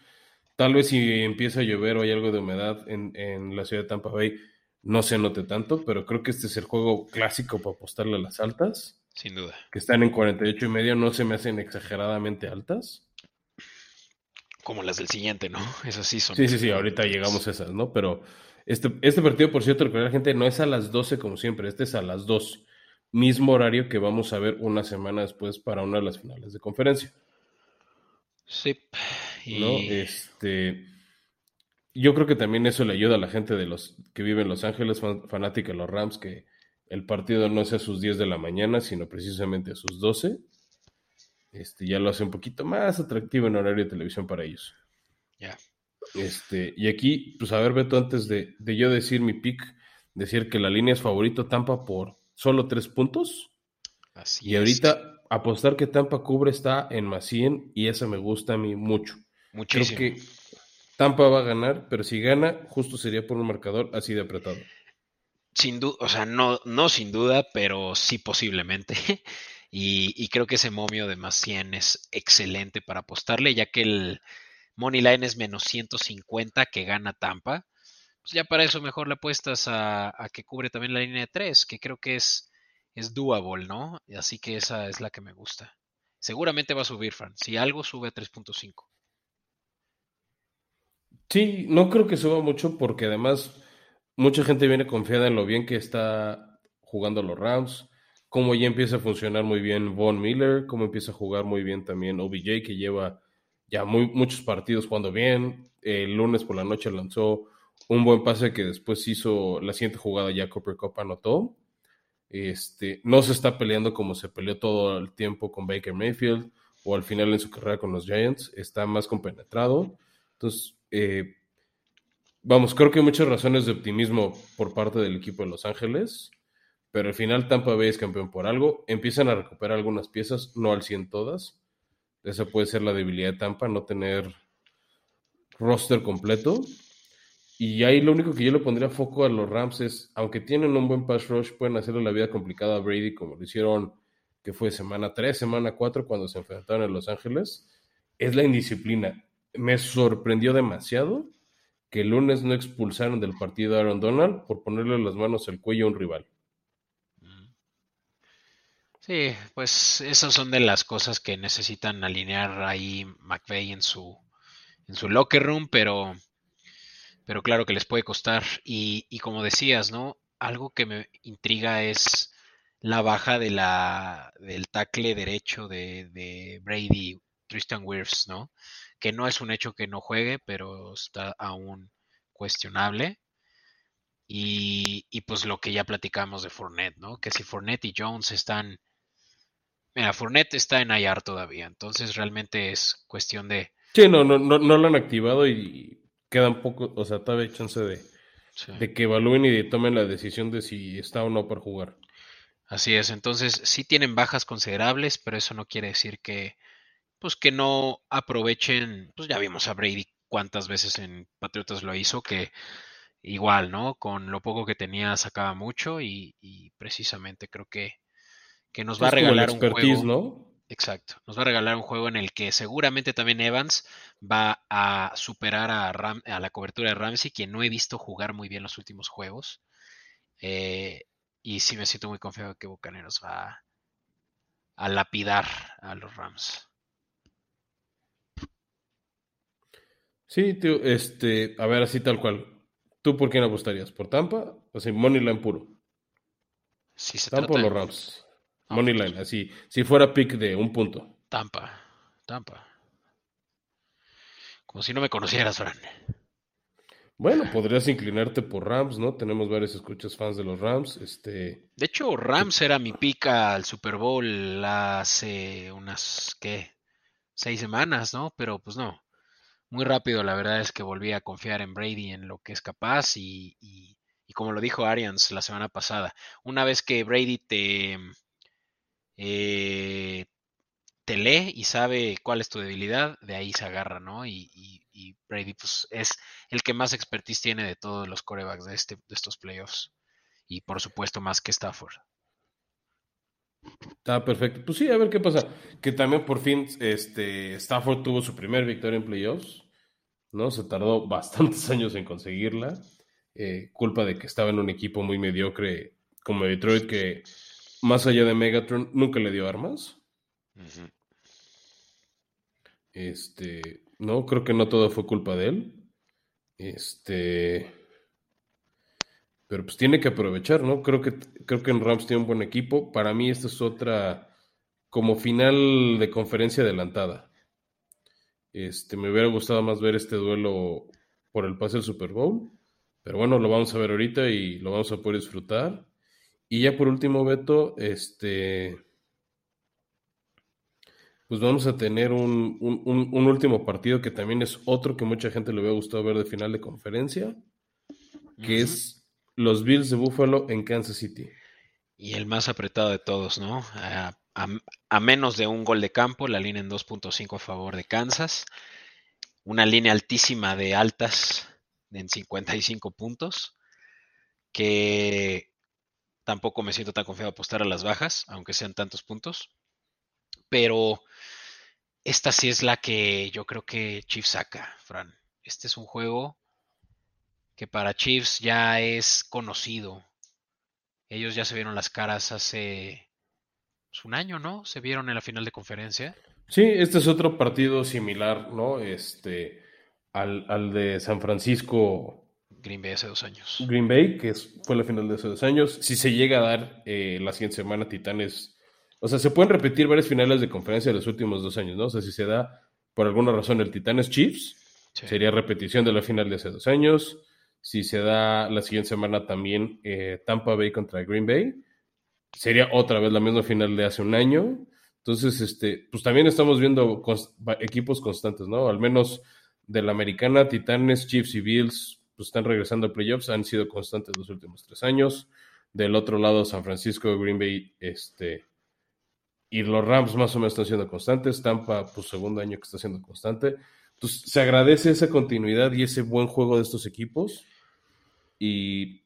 Tal vez si empieza a llover o hay algo de humedad en, la ciudad de Tampa Bay, no se note tanto, pero creo que este es el juego clásico para apostarle a las altas. Sin duda. Que están en 48 y medio, no se me hacen exageradamente altas. Como las del siguiente, ¿no? Esas sí son. Sí, sí, sí, ahorita llegamos a esas, ¿no? Pero este, este partido, por cierto, la gente no es a las 12 como siempre, este es a las 2 mismo horario que vamos a ver una semana después para una de las finales de conferencia. Sí. ¿No? Este, yo creo que también eso le ayuda a la gente de los que vive en Los Ángeles, fanática de los Rams, que el partido no sea a sus 10 de la mañana, sino precisamente a sus 12. Este, ya lo hace un poquito más atractivo en horario de televisión para ellos. Ya. Este, y aquí, pues a ver, Beto, antes de, de yo decir mi pick, decir que la línea es favorito Tampa por solo tres puntos. Así y ahorita apostar que Tampa cubre está en más 100 y eso me gusta a mí mucho. Muchísimo. Creo que Tampa va a ganar, pero si gana, justo sería por un marcador así de apretado. Sin duda, o sea, no, no sin duda, pero sí posiblemente. Y, creo que ese momio de más 100 es excelente para apostarle, ya que el Money Line es menos 150 que gana Tampa pues ya para eso mejor le apuestas a, que cubre también la línea de 3, que creo que es, es doable, ¿no? Así que esa es la que me gusta. Seguramente va a subir, Fran. Si algo sube a 3.5. Sí, no creo que suba mucho porque además mucha gente viene confiada en lo bien que está jugando los Rams, cómo ya empieza a funcionar muy bien Von Miller, cómo empieza a jugar muy bien también OBJ, que lleva ya muchos partidos jugando bien. El lunes por la noche lanzó un buen pase que después hizo la siguiente jugada ya Cooper Cup anotó. Este, no se está peleando como se peleó todo el tiempo con Baker Mayfield o al final en su carrera con los Giants, está más compenetrado. Entonces, eh, vamos, creo que hay muchas razones de optimismo por parte del equipo de Los Ángeles, pero al final Tampa Bay es campeón por algo. Empiezan a recuperar algunas piezas, no al 100 todas. Esa puede ser la debilidad de Tampa, no tener roster completo. Y ahí lo único que yo le pondría foco a los Rams es, aunque tienen un buen pass rush, pueden hacerle la vida complicada a Brady como lo hicieron, que fue semana 3, semana 4, cuando se enfrentaron en Los Ángeles. Es la indisciplina. Me sorprendió demasiado que el lunes no expulsaron del partido a Aaron Donald por ponerle las manos al cuello a un rival. Sí, pues esas son de las cosas que necesitan alinear ahí McVeigh en su, en su locker room, pero, pero claro que les puede costar. Y, y como decías, ¿no? Algo que me intriga es la baja de la, del tackle derecho de, de Brady, Tristan Wirfs, ¿no? Que no es un hecho que no juegue, pero está aún cuestionable. Y, y, pues lo que ya platicamos de Fournette, ¿no? Que si Fournette y Jones están Mira, Fournette está en IR todavía, entonces realmente es cuestión de. Sí, no, no, no, no lo han activado y quedan poco, o sea, todavía hay chance de, sí. de que evalúen y de tomen la decisión de si está o no para jugar. Así es, entonces sí tienen bajas considerables, pero eso no quiere decir que, pues que no aprovechen, pues ya vimos a Brady cuántas veces en Patriotas lo hizo, que igual, ¿no? Con lo poco que tenía sacaba mucho y, y precisamente creo que que nos va a regalar un juego. ¿no? Exacto, nos va a regalar un juego en el que seguramente también Evans va a superar a, Ram, a la cobertura de Ramsey, quien no he visto jugar muy bien los últimos juegos. Eh, y sí me siento muy confiado que Bucaneros va a lapidar a los Rams. Sí, tío, este, a ver, así tal cual. ¿Tú por quién apostarías? ¿Por Tampa? O sea, Moneyline puro. Si se Tampa trata o los Rams. Moneyline, así. Si fuera pick de un punto. Tampa, Tampa. Como si no me conocieras, Fran. Bueno, podrías inclinarte por Rams, ¿no? Tenemos varios escuchas fans de los Rams. Este... De hecho, Rams era mi pica al Super Bowl hace unas, ¿qué? Seis semanas, ¿no? Pero pues no. Muy rápido, la verdad es que volví a confiar en Brady, en lo que es capaz y, y, y como lo dijo Arians la semana pasada, una vez que Brady te, eh, te lee y sabe cuál es tu debilidad, de ahí se agarra, ¿no? Y, Brady pues, es el que más expertise tiene de todos los corebacks de, este, de estos playoffs. Y por supuesto más que Stafford. Está perfecto. Pues sí, a ver qué pasa. Que también por fin este, Stafford tuvo su primer victoria en playoffs. ¿no? Se tardó bastantes años en conseguirla. Eh, culpa de que estaba en un equipo muy mediocre como Detroit que más allá de Megatron, nunca le dio armas. Uh -huh. Este, no, creo que no todo fue culpa de él. Este, pero pues tiene que aprovechar, ¿no? Creo que, creo que en Rams tiene un buen equipo. Para mí, esta es otra como final de conferencia adelantada. Este, me hubiera gustado más ver este duelo por el pase del Super Bowl. Pero bueno, lo vamos a ver ahorita y lo vamos a poder disfrutar. Y ya por último, Beto, este. Pues vamos a tener un, un, un, último partido que también es otro que mucha gente le hubiera gustado ver de final de conferencia, que uh -huh. es los Bills de Buffalo en Kansas City. Y el más apretado de todos, ¿no? A, a, a menos de un gol de campo, la línea en 2.5 a favor de Kansas. Una línea altísima de altas en 55 puntos. Que Tampoco me siento tan confiado a apostar a las bajas, aunque sean tantos puntos. Pero esta sí es la que yo creo que Chiefs saca, Fran. Este es un juego que para Chiefs ya es conocido. Ellos ya se vieron las caras hace pues, un año, ¿no? Se vieron en la final de conferencia. Sí, este es otro partido similar, ¿no? Este, al, al de San Francisco Green Bay hace dos años. Green Bay, que es, fue la final de hace dos años. Si se llega a dar eh, la siguiente semana, Titanes. O sea, se pueden repetir varias finales de conferencia de los últimos dos años, ¿no? O sea, si se da por alguna razón el Titanes Chiefs, sí. sería repetición de la final de hace dos años. Si se da la siguiente semana también eh, Tampa Bay contra Green Bay, sería otra vez la misma final de hace un año. Entonces, este, pues también estamos viendo const equipos constantes, ¿no? Al menos de la americana, Titanes, Chiefs y Bills pues están regresando a playoffs, han sido constantes los últimos tres años. Del otro lado, San Francisco, Green Bay, este, y los Rams más o menos están siendo constantes. Tampa, pues segundo año que está siendo constante. Entonces, se agradece esa continuidad y ese buen juego de estos equipos. Y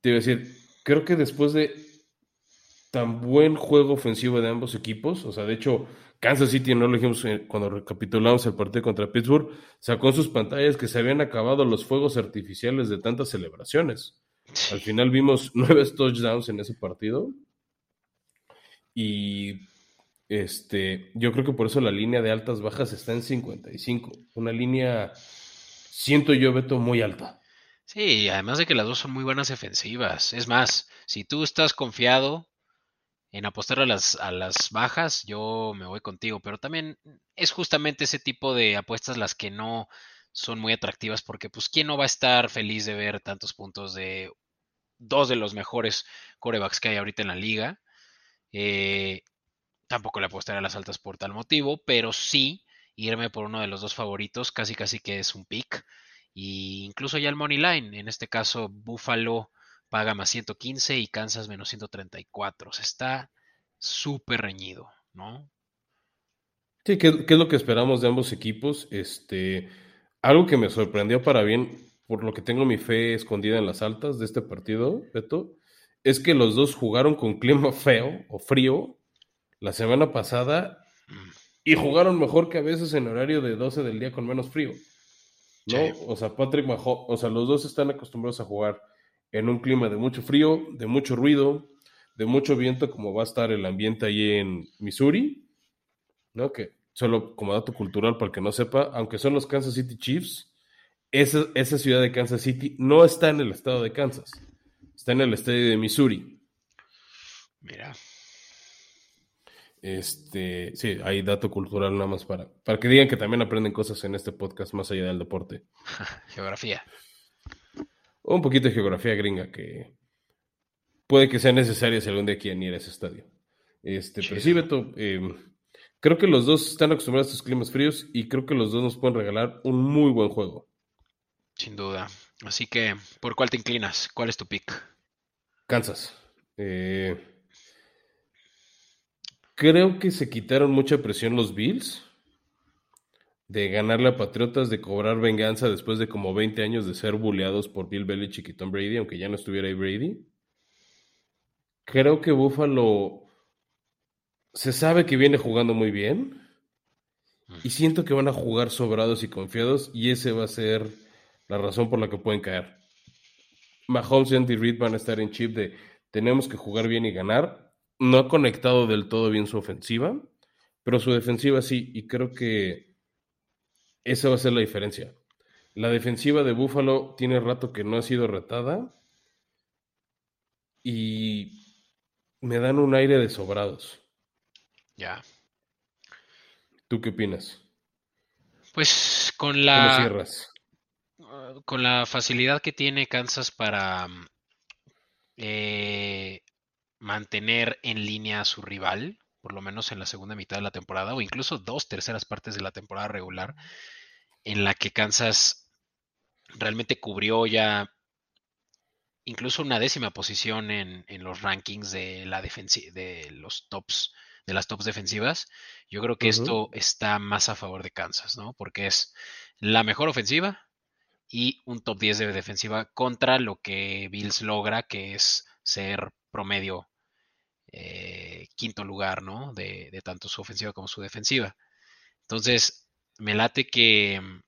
te iba a decir, creo que después de tan buen juego ofensivo de ambos equipos, o sea, de hecho, Kansas City, no lo dijimos cuando recapitulamos el partido contra Pittsburgh, sacó en sus pantallas que se habían acabado los fuegos artificiales de tantas celebraciones. Al final vimos nueve touchdowns en ese partido. Y este, yo creo que por eso la línea de altas bajas está en 55. Una línea, siento yo, Beto, muy alta. Sí, además de que las dos son muy buenas defensivas. Es más, si tú estás confiado en apostar a las, a las bajas, yo me voy contigo. Pero también es justamente ese tipo de apuestas las que no son muy atractivas porque pues quién no va a estar feliz de ver tantos puntos de dos de los mejores corebacks que hay ahorita en la liga. Eh, tampoco le apostaré a las altas por tal motivo, pero sí irme por uno de los dos favoritos, casi casi que es un pick. Y incluso ya el money line, en este caso Buffalo paga más 115 y Kansas menos 134. O sea, está súper reñido, ¿no? Sí, ¿qué, es lo que esperamos de ambos equipos? Este, algo que me sorprendió para bien, por lo que tengo mi fe escondida en las altas de este partido, Beto, es que los dos jugaron con clima feo o frío la semana pasada mm. y jugaron mejor que a veces en horario de 12 del día con menos frío. ¿no? O sea, Patrick Mahomes, o sea, los dos están acostumbrados a jugar en un clima de mucho frío, de mucho ruido, de mucho viento, como va a estar el ambiente ahí en Missouri, ¿no? Que solo como dato cultural para el que no sepa, aunque son los Kansas City Chiefs, esa, esa ciudad de Kansas City no está en el estado de Kansas, está en el estadio de Missouri. Mira. Este, sí, hay dato cultural nada más para, para que digan que también aprenden cosas en este podcast más allá del deporte. Geografía un poquito de geografía gringa que puede que sea necesaria si algún día quieren ir a ese estadio. Este, pero sí, Beto, em, creo que los dos están acostumbrados a estos climas fríos y creo que los dos nos pueden regalar un muy buen juego. Sin duda. Así que, ¿por cuál te inclinas? ¿Cuál es tu pick? Kansas. Eh, creo que se quitaron mucha presión los Bills de ganarle a Patriotas, de cobrar venganza después de como 20 años de ser bulleados por Bill Belichick y Tom Brady, aunque ya no estuviera ahí Brady. Creo que Buffalo se sabe que viene jugando muy bien y siento que van a jugar sobrados y confiados y ese va a ser la razón por la que pueden caer. Mahomes y Andy Reid van a estar en chip de tenemos que jugar bien y ganar. No ha conectado del todo bien su ofensiva, pero su defensiva sí y creo que esa va a ser la diferencia. La defensiva de Buffalo tiene rato que no ha sido retada y me dan un aire de sobrados. Ya. ¿Tú qué opinas? Pues con la con la facilidad que tiene Kansas para eh, mantener en línea a su rival, por lo menos en la segunda mitad de la temporada, o incluso dos terceras partes de la temporada regular, en la que Kansas realmente cubrió ya incluso una décima posición en, los rankings de la de los tops de las tops defensivas. Yo creo que esto está más a favor de Kansas, ¿no? Porque es la mejor ofensiva y un top 10 de defensiva contra lo que Bills logra, que es ser promedio eh, quinto lugar, ¿no? De, de tanto su ofensiva como su defensiva. Entonces, me late que mm,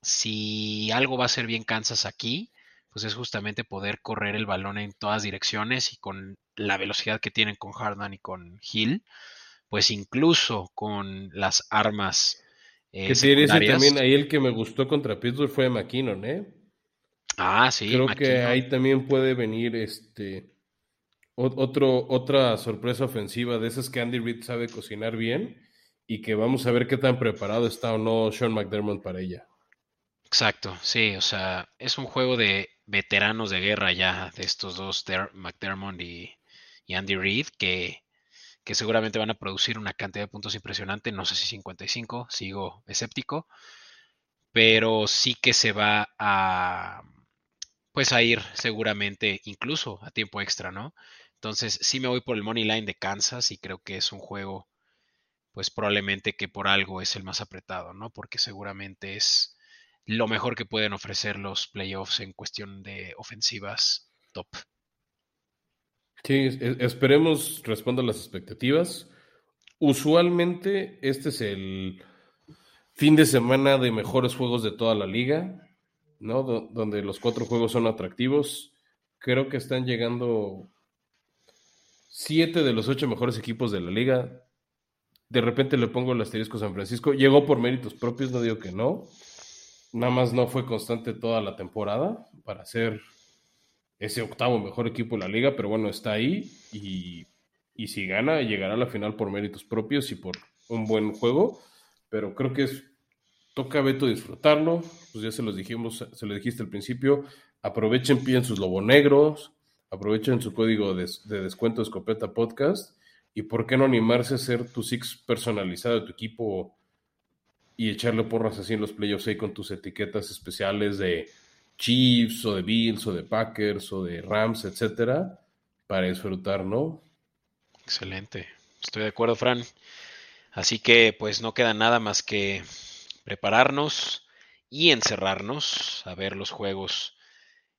si algo va a ser bien Kansas aquí, pues es justamente poder correr el balón en todas direcciones y con la velocidad que tienen con Hardan y con Hill, pues incluso con las armas. Eh, que ese también ahí el que me gustó contra Pittsburgh fue McKinnon, ¿eh? Ah, sí. Creo que ahí también puede venir este otro, otra sorpresa ofensiva de esas que Andy Reid sabe cocinar bien y que vamos a ver qué tan preparado está o no Sean McDermott para ella. Exacto, sí, o sea, es un juego de veteranos de guerra ya, de estos dos, McDermott y, Andy Reid, que, que, seguramente van a producir una cantidad de puntos impresionante, no sé si 55, sigo escéptico, pero sí que se va a, pues a ir seguramente incluso a tiempo extra, ¿no? Entonces sí me voy por el money line de Kansas y creo que es un juego pues probablemente que por algo es el más apretado, ¿no? Porque seguramente es lo mejor que pueden ofrecer los playoffs en cuestión de ofensivas top. Sí, esperemos responda a las expectativas. Usualmente este es el fin de semana de mejores juegos de toda la liga, ¿no? donde los cuatro juegos son atractivos. Creo que están llegando siete de los ocho mejores equipos de la liga. De repente le pongo el asterisco San Francisco. Llegó por méritos propios, no digo que no. Nada más no fue constante toda la temporada para ser ese octavo mejor equipo de la liga, pero bueno, está ahí y, y si gana, llegará a la final por méritos propios y por un buen juego. Pero creo que es toca a Beto disfrutarlo, pues ya se los dijimos, se lo dijiste al principio, aprovechen, piden sus negros, aprovechen su código de, descuento escopeta podcast y por qué no animarse a hacer tu six personalizado de tu equipo y echarle porras así en los playoffs ahí con tus etiquetas especiales de Chiefs o de Bills o de Packers o de Rams, etcétera, para disfrutar, ¿no? Excelente, estoy de acuerdo, Fran. Así que pues no queda nada más que prepararnos y encerrarnos a ver los juegos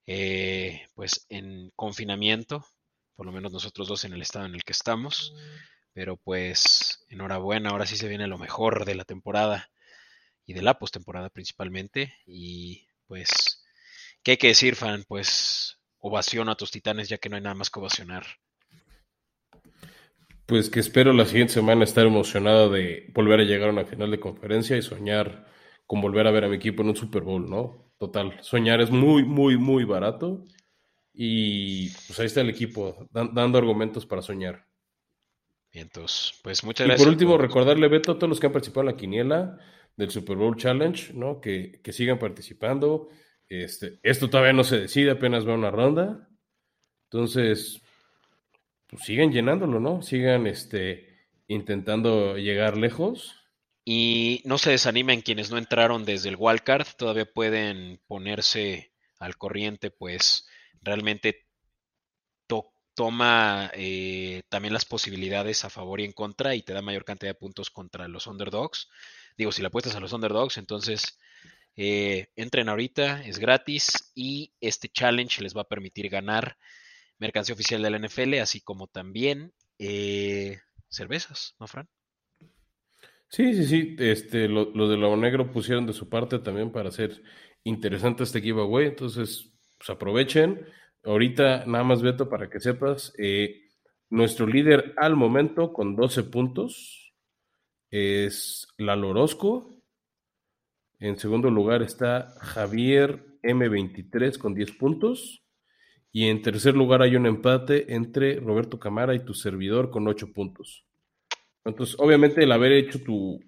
eh, pues en confinamiento, por lo menos nosotros dos en el estado en el que estamos. Pero pues enhorabuena, ahora sí se viene lo mejor de la temporada y de la postemporada principalmente. Y pues, ¿qué hay que decir, fan? Pues ovación a tus titanes ya que no hay nada más que ovacionar. Pues que espero la siguiente semana estar emocionado de volver a llegar a una final de conferencia y soñar con volver a ver a mi equipo en un Super Bowl, ¿no? Total, soñar es muy, muy, muy barato y pues ahí está el equipo dando argumentos para soñar. entonces, pues muchas gracias. Y por último, recordarle, Beto, a todos los que han participado en la quiniela del Super Bowl Challenge, ¿no? Que, que sigan participando. Este, esto todavía no se decide, apenas va una ronda. Entonces, pues sigan llenándolo, ¿no? Sigan este, intentando llegar lejos. Y no se desanimen quienes no entraron desde el wildcard, todavía pueden ponerse al corriente, pues realmente toma eh, también las posibilidades a favor y en contra y te da mayor cantidad de puntos contra los underdogs. Digo, si le apuestas a los underdogs, entonces eh, entren ahorita, es gratis y este challenge les va a permitir ganar mercancía oficial de la NFL, así como también eh, cervezas, ¿no, Fran? Sí, sí, sí. Este, lo, de Lobo Negro pusieron de su parte también para hacer interesante este giveaway. Entonces, pues aprovechen. Ahorita, nada más, Beto, para que sepas, eh, nuestro líder al momento con 12 puntos es Lalo Orozco. En segundo lugar está Javier M23 con 10 puntos. Y en tercer lugar hay un empate entre Roberto Camara y tu servidor con ocho puntos. Entonces, obviamente el haber hecho tu,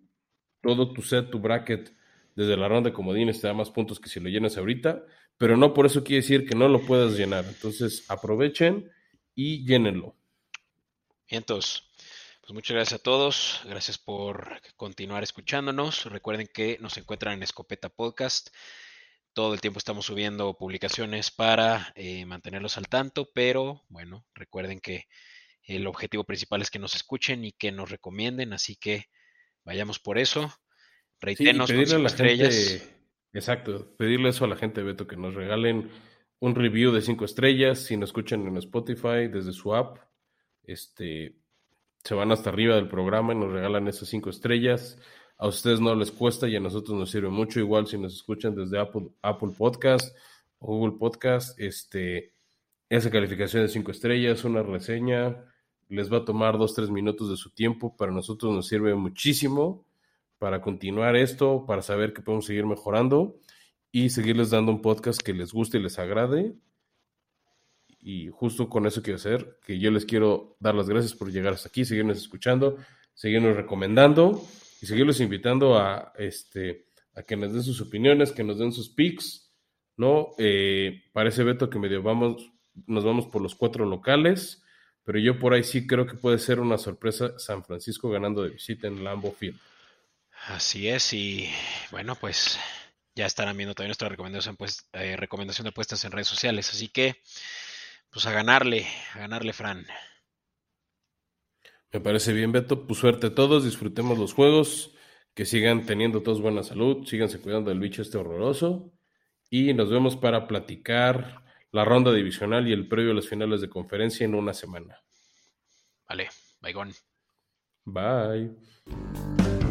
todo tu set, tu bracket desde la ronda de comodines te da más puntos que si lo llenas ahorita, pero no por eso quiere decir que no lo puedas llenar. Entonces, aprovechen y llénenlo. Entonces, pues muchas gracias a todos. Gracias por continuar escuchándonos. Recuerden que nos encuentran en Escopeta Podcast todo el tiempo estamos subiendo publicaciones para eh, mantenerlos al tanto, pero bueno, recuerden que el objetivo principal es que nos escuchen y que nos recomienden, así que vayamos por eso. Reitenos sí, pedirle a la estrellas. exacto, pedirle eso a la gente, Beto, que nos regalen un review de cinco estrellas, si nos escuchan en Spotify desde su app, este, se van hasta arriba del programa y nos regalan esas cinco estrellas a ustedes no les cuesta y a nosotros nos sirve mucho. Igual si nos escuchan desde Apple, Apple Podcast o Google Podcast, este, esa calificación de cinco estrellas, una reseña, les va a tomar dos, tres minutos de su tiempo. Para nosotros nos sirve muchísimo para continuar esto, para saber que podemos seguir mejorando y seguirles dando un podcast que les guste y les agrade. Y justo con eso quiero hacer, que yo les quiero dar las gracias por llegar hasta aquí, seguirnos escuchando, seguirnos recomendando y seguirlos invitando a, este, a que nos den sus opiniones, que nos den sus picks, ¿no? Eh, parece, Beto, que medio vamos, nos vamos por los cuatro locales, pero yo por ahí sí creo que puede ser una sorpresa San Francisco ganando de visita en Lambo Field. Así es, y bueno, pues ya estarán viendo también nuestra recomendación, pues, eh, recomendación de apuestas en redes sociales, así que, pues a ganarle, a ganarle, Fran. Me parece bien, Beto. Pues suerte a todos, disfrutemos los juegos, que sigan teniendo todos buena salud, síganse cuidando del bicho este horroroso. Y nos vemos para platicar la ronda divisional y el previo a las finales de conferencia en una semana. Vale, bye. Bye.